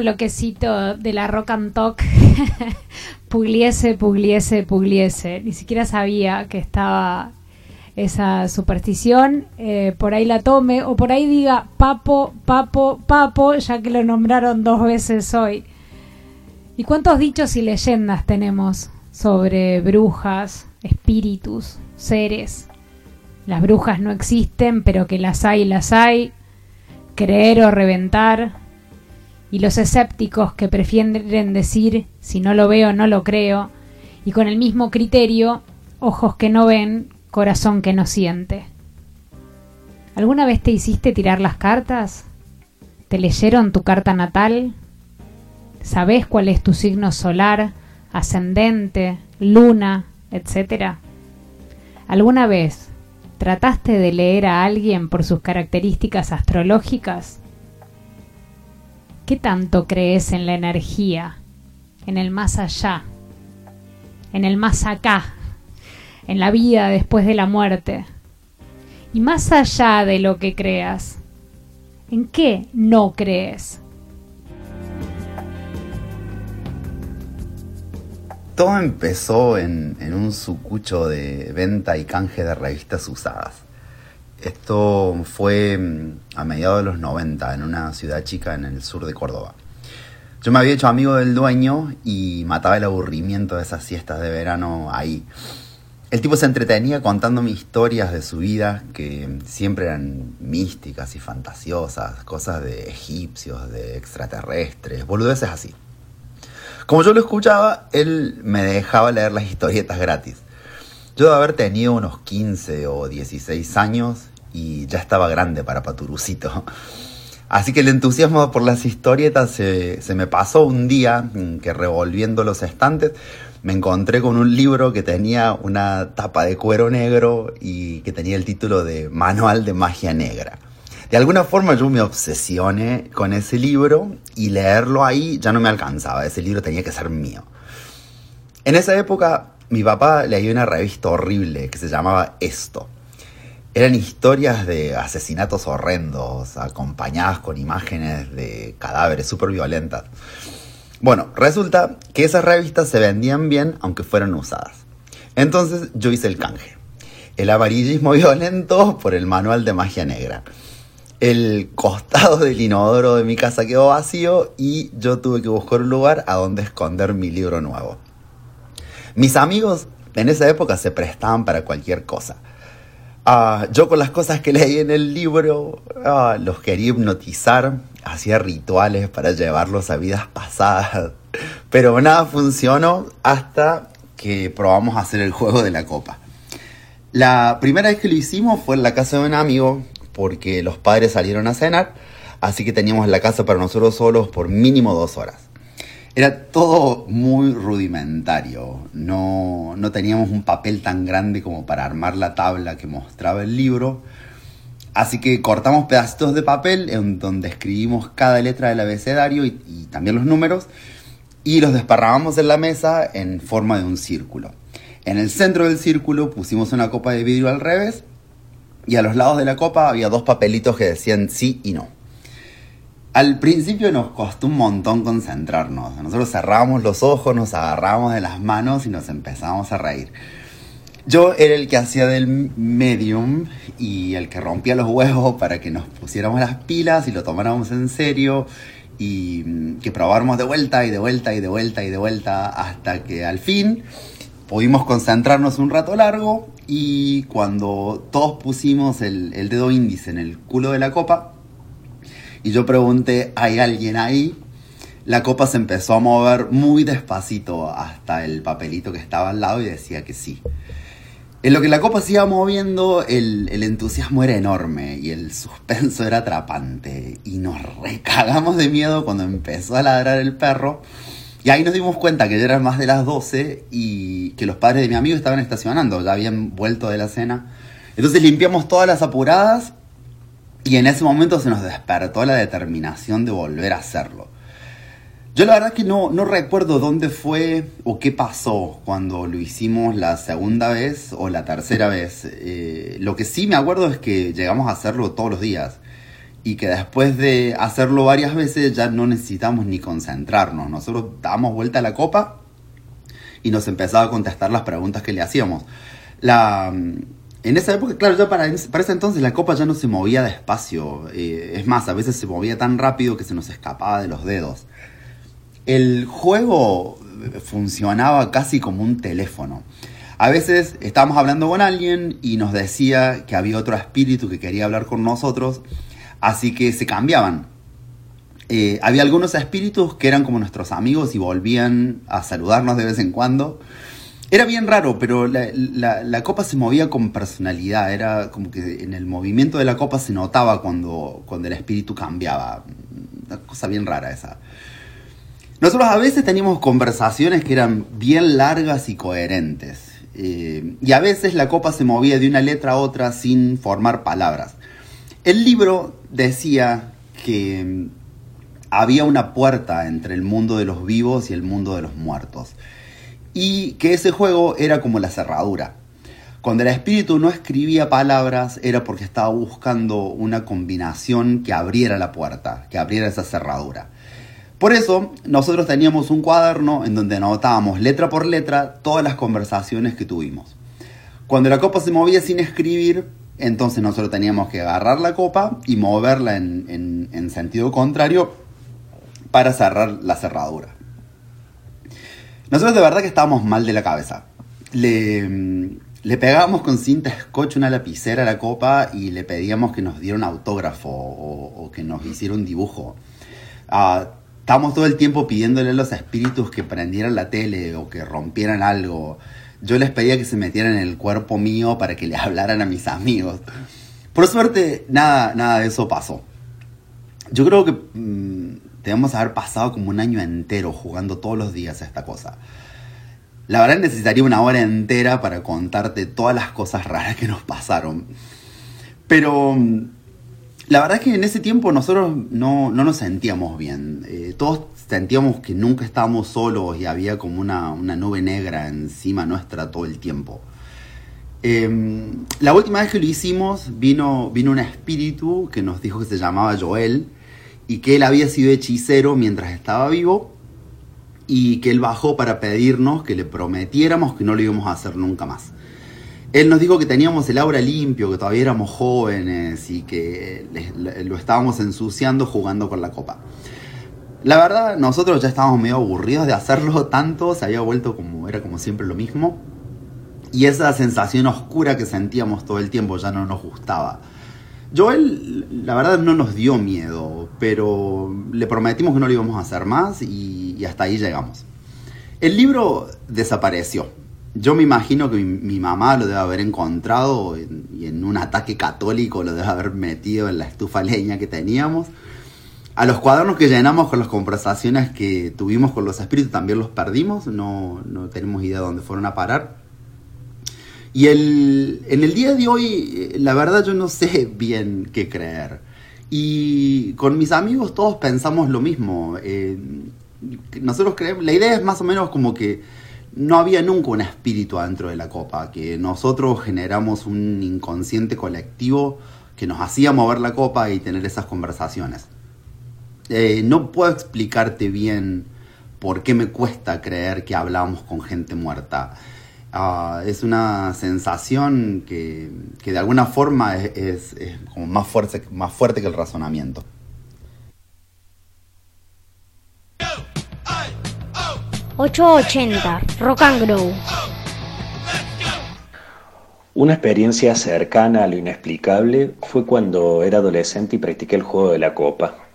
Bloquecito de la Rock and Talk. pugliese, pugliese, pugliese. Ni siquiera sabía que estaba esa superstición. Eh, por ahí la tome o por ahí diga papo, papo, papo, ya que lo nombraron dos veces hoy. ¿Y cuántos dichos y leyendas tenemos sobre brujas, espíritus, seres? Las brujas no existen, pero que las hay, las hay. Creer o reventar, y los escépticos que prefieren decir si no lo veo no lo creo, y con el mismo criterio, ojos que no ven, corazón que no siente. ¿Alguna vez te hiciste tirar las cartas? ¿Te leyeron tu carta natal? ¿Sabes cuál es tu signo solar, ascendente, luna, etcétera? ¿Alguna vez trataste de leer a alguien por sus características astrológicas? ¿Qué tanto crees en la energía, en el más allá, en el más acá, en la vida después de la muerte? Y más allá de lo que creas, ¿en qué no crees? Todo empezó en, un sucucho de venta y canje de revistas usadas. Esto fue mm, a mediados de los 90 en una ciudad chica en el sur de Córdoba. Yo me había hecho amigo del dueño y mataba el aburrimiento de esas siestas de verano ahí. El tipo se entretenía contándome historias de su vida que siempre eran místicas y fantasiosas, cosas de egipcios, de extraterrestres, boludeces así. Como yo lo escuchaba, él me dejaba leer las historietas gratis. Yo de haber tenido unos 15 o 16 años y ya estaba grande para Paturucito. Así que el entusiasmo por las historietas se, se, me pasó un día que revolviendo los estantes me encontré con un libro que tenía una tapa de cuero negro y que tenía el título de Manual de Magia Negra. De alguna forma yo me obsesioné con ese libro y leerlo ahí ya no me alcanzaba, ese libro tenía que ser mío. En esa época mi papá leía una revista horrible que se llamaba Esto eran historias de asesinatos horrendos, acompañadas con imágenes de cadáveres súper violentas. Bueno, resulta que esas revistas se vendían bien aunque fueran usadas. Entonces yo hice el canje. El amarillismo violento por el manual de magia negra. El costado del inodoro de mi casa quedó vacío y yo tuve que buscar un lugar a donde esconder mi libro nuevo. Mis amigos en esa época se prestaban para cualquier cosa Ah, yo con las cosas que leí en el libro ah, los quería hipnotizar, hacía rituales para llevarlos a vidas pasadas, pero nada funcionó hasta que probamos hacer el juego de la copa. La primera vez que lo hicimos fue en la casa de un amigo porque los padres salieron a cenar, así que teníamos la casa para nosotros solos por mínimo dos horas. Era todo muy rudimentario, no, no teníamos un papel tan grande como para armar la tabla que mostraba el libro, así que cortamos pedacitos de papel en donde escribimos cada letra del abecedario y, también los números y los desparramamos en la mesa en forma de un círculo. En el centro del círculo pusimos una copa de vidrio al revés y a los lados de la copa había dos papelitos que decían sí y no. Al principio nos costó un montón concentrarnos. Nosotros cerramos los ojos, nos agarramos de las manos y nos empezamos a reír. Yo era el que hacía del medium y el que rompía los huevos para que nos pusiéramos las pilas y lo tomáramos en serio y mm, que probáramos de vuelta y de vuelta y de vuelta y de vuelta hasta que al fin pudimos concentrarnos un rato largo y cuando todos pusimos el, el dedo índice en el culo de la copa, y yo pregunté, ¿hay alguien ahí? La copa se empezó a mover muy despacito hasta el papelito que estaba al lado y decía que sí. En lo que la copa se iba moviendo, el, el, entusiasmo era enorme y el suspenso era atrapante. Y nos recagamos de miedo cuando empezó a ladrar el perro. Y ahí nos dimos cuenta que ya eran más de las 12 y que los padres de mi amigo estaban estacionando, ya habían vuelto de la cena. Entonces limpiamos todas las apuradas Y en ese momento se nos despertó la determinación de volver a hacerlo. Yo la verdad que no, no recuerdo dónde fue o qué pasó cuando lo hicimos la segunda vez o la tercera vez. Eh, lo que sí me acuerdo es que llegamos a hacerlo todos los días y que después de hacerlo varias veces ya no necesitamos ni concentrarnos. Nosotros dábamos vuelta a la copa y nos empezaba a contestar las preguntas que le hacíamos. La, en esa época, claro, ya para, para ese entonces la copa ya no se movía despacio. Eh, es más, a veces se movía tan rápido que se nos escapaba de los dedos. El juego funcionaba casi como un teléfono. A veces estábamos hablando con alguien y nos decía que había otro espíritu que quería hablar con nosotros, así que se cambiaban. Eh, había algunos espíritus que eran como nuestros amigos y volvían a saludarnos de vez en cuando. Era bien raro, pero la, copa se movía con personalidad. Era como que en el movimiento de la copa se notaba cuando, cuando el espíritu cambiaba. Una cosa bien rara esa. Nosotros a veces teníamos conversaciones que eran bien largas y coherentes. Eh, y a veces la copa se movía de una letra a otra sin formar palabras. El libro decía que mm, había una puerta entre el mundo de los vivos y el mundo de los muertos y que ese juego era como la cerradura. Cuando el espíritu no escribía palabras era porque estaba buscando una combinación que abriera la puerta, que abriera esa cerradura. Por eso nosotros teníamos un cuaderno en donde anotábamos letra por letra todas las conversaciones que tuvimos. Cuando la copa se movía sin escribir, entonces nosotros teníamos que agarrar la copa y moverla en, en sentido contrario para cerrar la cerradura. Nosotros de verdad que estábamos mal de la cabeza. Le, le pegábamos con cinta scotch una lapicera a la copa y le pedíamos que nos diera un autógrafo o, que nos hiciera un dibujo. Uh, estábamos todo el tiempo pidiéndole a los espíritus que prendieran la tele o que rompieran algo. Yo les pedía que se metieran en el cuerpo mío para que le hablaran a mis amigos. Por suerte, nada, nada de eso pasó. Yo creo que mm, debemos haber pasado como un año entero jugando todos los días a esta cosa. La verdad necesitaría una hora entera para contarte todas las cosas raras que nos pasaron. Pero mm, la verdad es que en ese tiempo nosotros no, nos sentíamos bien. Eh, todos sentíamos que nunca estábamos solos y había como una, nube negra encima nuestra todo el tiempo. Em, la última vez que lo hicimos vino, vino un espíritu que nos dijo que se llamaba Joel y que él había sido hechicero mientras estaba vivo y que él bajó para pedirnos que le prometiéramos que no lo íbamos a hacer nunca más. Él nos dijo que teníamos el aura limpio, que todavía éramos jóvenes y que lo estábamos ensuciando jugando con la copa. La verdad, nosotros ya estábamos medio aburridos de hacerlo tanto, se había vuelto como era como siempre lo mismo. Y esa sensación oscura que sentíamos todo el tiempo ya no nos gustaba. Joel, la verdad, no nos dio miedo, pero le prometimos que no lo íbamos a hacer más y, hasta ahí llegamos. El libro desapareció. Yo me imagino que mi, mamá lo debe haber encontrado y en un ataque católico lo debe haber metido en la estufa leña que teníamos. A los cuadernos que llenamos con las conversaciones que tuvimos con los espíritus también los perdimos, no, no tenemos idea de dónde fueron a parar. Y el, en el día de hoy, la verdad yo no sé bien qué creer. Y con mis amigos todos pensamos lo mismo. Eh, nosotros creemos, la idea es más o menos como que no había nunca un espíritu adentro de la copa, que nosotros generamos un inconsciente colectivo que nos hacía mover la copa y tener esas conversaciones. Eh, no puedo explicarte bien por qué me cuesta creer que hablamos con gente muerta. Ah, es una sensación que, de alguna forma es, como más, fuerte, más fuerte que el razonamiento. ...880... Rock and Grow. Una experiencia cercana a lo inexplicable fue cuando era adolescente y practiqué el juego de la copa.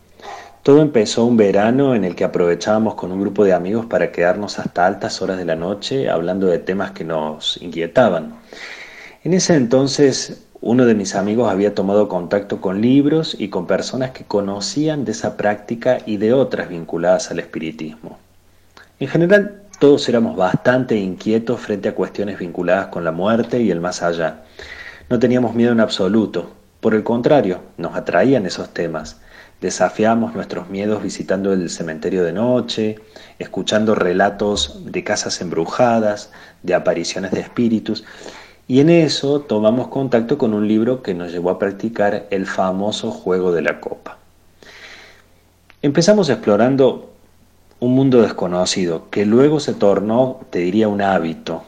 Todo empezó un verano en el que aprovechábamos con un grupo de amigos para quedarnos hasta altas horas de la noche hablando de temas que nos inquietaban. En ese entonces uno de mis amigos había tomado contacto con libros y con personas que conocían de esa práctica y de otras vinculadas al espiritismo. En general, todos éramos bastante inquietos frente a cuestiones vinculadas con la muerte y el más allá. No teníamos miedo en absoluto, Por el contrario, nos atraían esos temas. Desafiamos nuestros miedos visitando el cementerio de noche, escuchando relatos de casas embrujadas, de apariciones de espíritus, y en eso tomamos contacto con un libro que nos llevó a practicar el famoso juego de la copa. Empezamos explorando un mundo desconocido que luego se tornó, te diría, un hábito.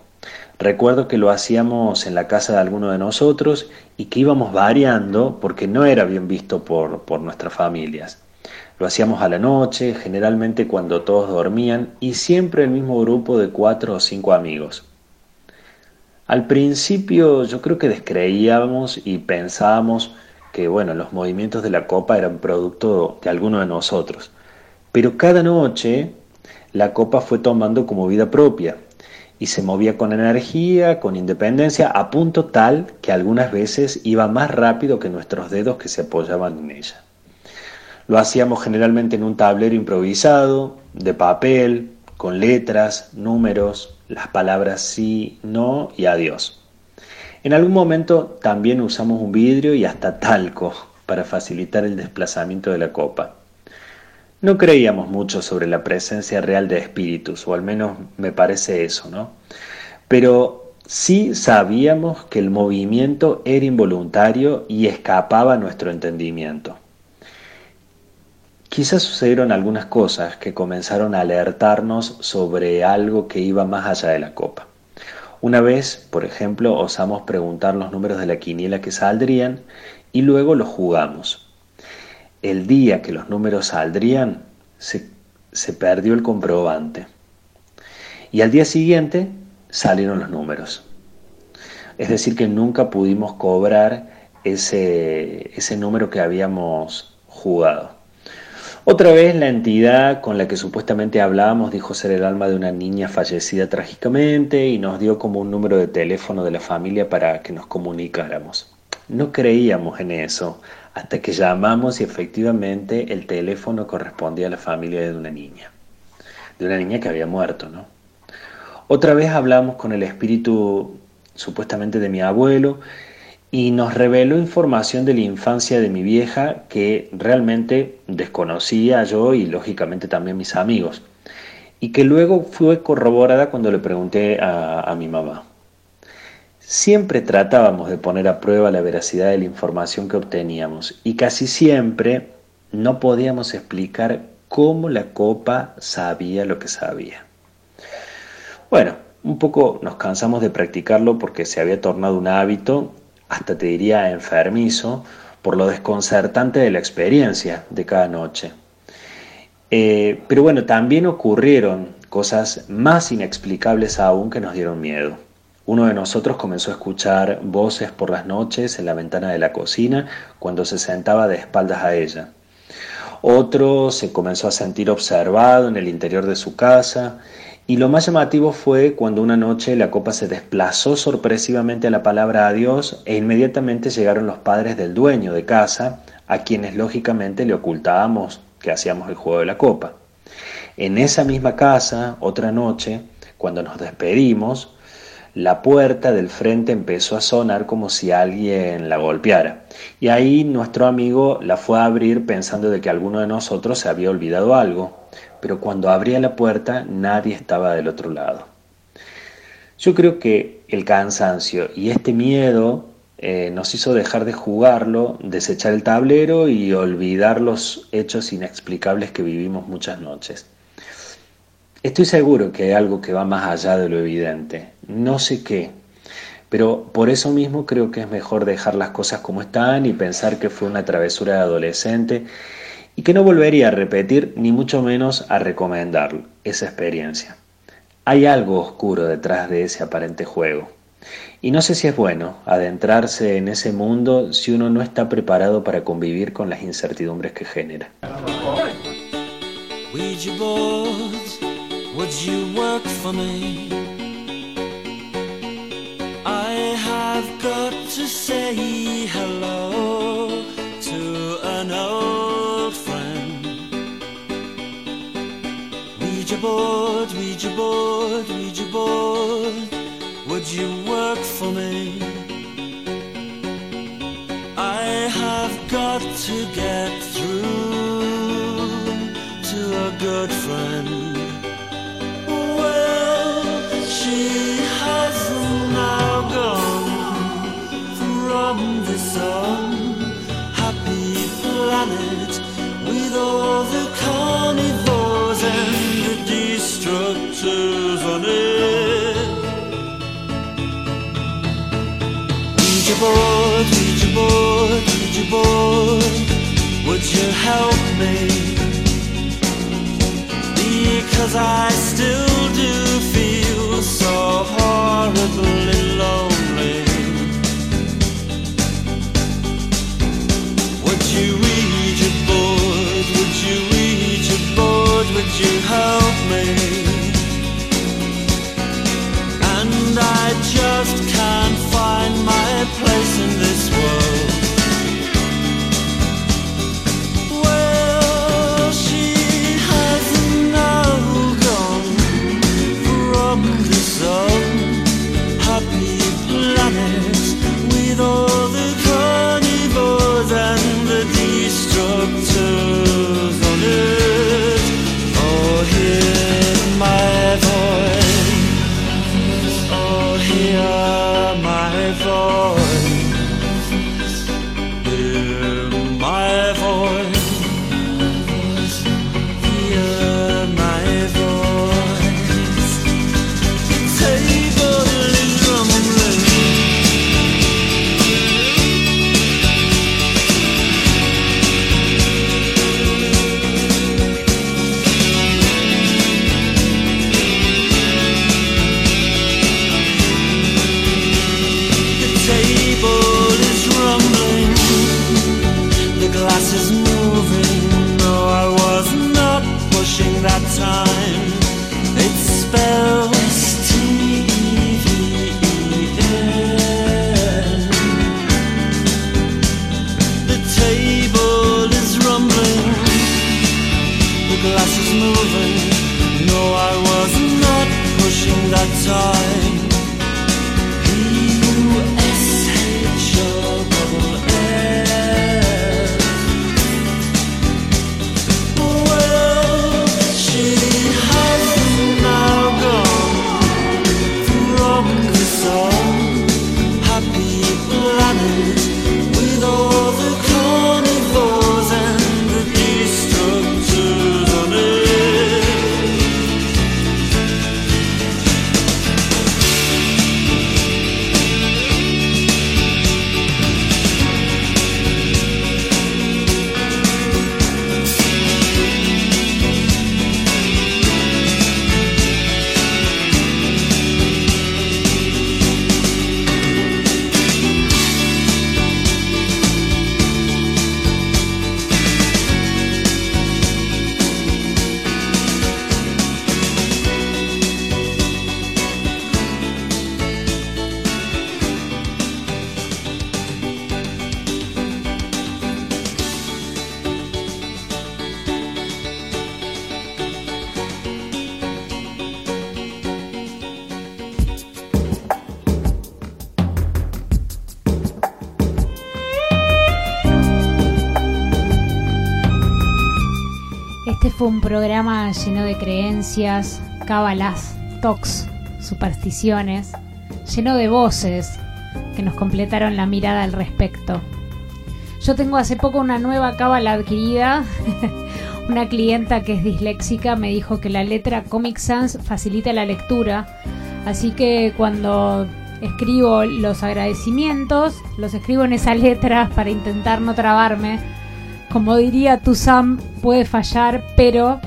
Recuerdo que lo hacíamos en la casa de alguno de nosotros y que íbamos variando porque no era bien visto por, por nuestras familias. Lo hacíamos a la noche, generalmente cuando todos dormían y siempre el mismo grupo de cuatro o cinco amigos. Al principio yo creo que descreíamos y pensábamos que bueno, los movimientos de la copa eran producto de alguno de nosotros. Pero cada noche la copa fue tomando como vida propia y se movía con energía, con independencia, a punto tal que algunas veces iba más rápido que nuestros dedos que se apoyaban en ella. Lo hacíamos generalmente en un tablero improvisado, de papel, con letras, números, las palabras sí, no y adiós. En algún momento también usamos un vidrio y hasta talco para facilitar el desplazamiento de la copa. No creíamos mucho sobre la presencia real de espíritus, o al menos me parece eso, ¿no? Pero sí sabíamos que el movimiento era involuntario y escapaba a nuestro entendimiento. Quizás sucedieron algunas cosas que comenzaron a alertarnos sobre algo que iba más allá de la copa. Una vez, por ejemplo, osamos preguntar los números de la quiniela que saldrían y luego los jugamos. El día que los números saldrían, se, se perdió el comprobante. Y al día siguiente salieron los números. Es decir, que nunca pudimos cobrar ese, ese número que habíamos jugado. Otra vez la entidad con la que supuestamente hablábamos dijo ser el alma de una niña fallecida trágicamente y nos dio como un número de teléfono de la familia para que nos comunicáramos. No creíamos en eso hasta que llamamos y efectivamente el teléfono correspondía a la familia de una niña, de una niña que había muerto, ¿no? Otra vez hablamos con el espíritu supuestamente de mi abuelo y nos reveló información de la infancia de mi vieja que realmente desconocía yo y lógicamente también mis amigos, y que luego fue corroborada cuando le pregunté a, a mi mamá. Siempre tratábamos de poner a prueba la veracidad de la información que obteníamos y casi siempre no podíamos explicar cómo la copa sabía lo que sabía. Bueno, un poco nos cansamos de practicarlo porque se había tornado un hábito hasta te diría enfermizo, por lo desconcertante de la experiencia de cada noche. Eh, pero bueno, también ocurrieron cosas más inexplicables aún que nos dieron miedo. Uno de nosotros comenzó a escuchar voces por las noches en la ventana de la cocina cuando se sentaba de espaldas a ella. Otro se comenzó a sentir observado en el interior de su casa y lo más llamativo fue cuando una noche la copa se desplazó sorpresivamente a la palabra adiós e inmediatamente llegaron los padres del dueño de casa, a quienes lógicamente le ocultábamos que hacíamos el juego de la copa. En esa misma casa, otra noche, cuando nos despedimos, la puerta del frente empezó a sonar como si alguien la golpeara. Y ahí nuestro amigo la fue a abrir pensando de que alguno de nosotros se había olvidado algo pero cuando abría la puerta nadie estaba del otro lado. Yo creo que el cansancio y este miedo eh, nos hizo dejar de jugarlo, desechar el tablero y olvidar los hechos inexplicables que vivimos muchas noches. Estoy seguro que hay algo que va más allá de lo evidente, no sé qué, pero por eso mismo creo que es mejor dejar las cosas como están y pensar que fue una travesura de adolescente y que no volvería a repetir ni mucho menos a recomendar esa experiencia. Hay algo oscuro detrás de ese aparente juego. Y no sé si es bueno adentrarse en ese mundo si uno no está preparado para convivir con las incertidumbres que genera. I've got to say hello to an old friend. Ouija board, Ouija board, Ouija board, would you work for me? I have got to get unhappy planet with all the carnivores and the destructors on it. Ouija board, Ouija board, un programa lleno de creencias, cábalas, tocs, supersticiones, lleno de voces que nos completaron la mirada al respecto. Yo tengo hace poco una nueva cábala adquirida. una clienta que es disléxica me dijo que la letra Comic Sans facilita la lectura, así que cuando escribo los agradecimientos, los escribo en esa letra para intentar no trabarme. Como diría tu Sam, puede fallar, pero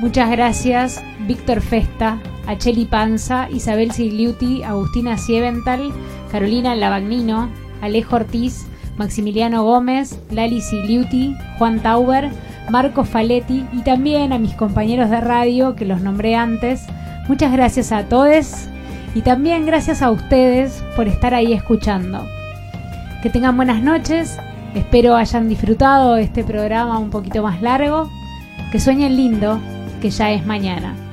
muchas gracias Víctor Festa, Acheli Panza, Isabel Sigliuti, Agustina Sievental, Carolina Lavagnino, Alejo Ortiz, Maximiliano Gómez, Lali Sigliuti, Juan Tauber, Marco Faletti y también a mis compañeros de radio que los nombré antes. Muchas gracias a todos y también gracias a ustedes por estar ahí escuchando. Que tengan buenas noches, espero hayan disfrutado este programa un poquito más largo, que sueñen lindo, que ya es mañana.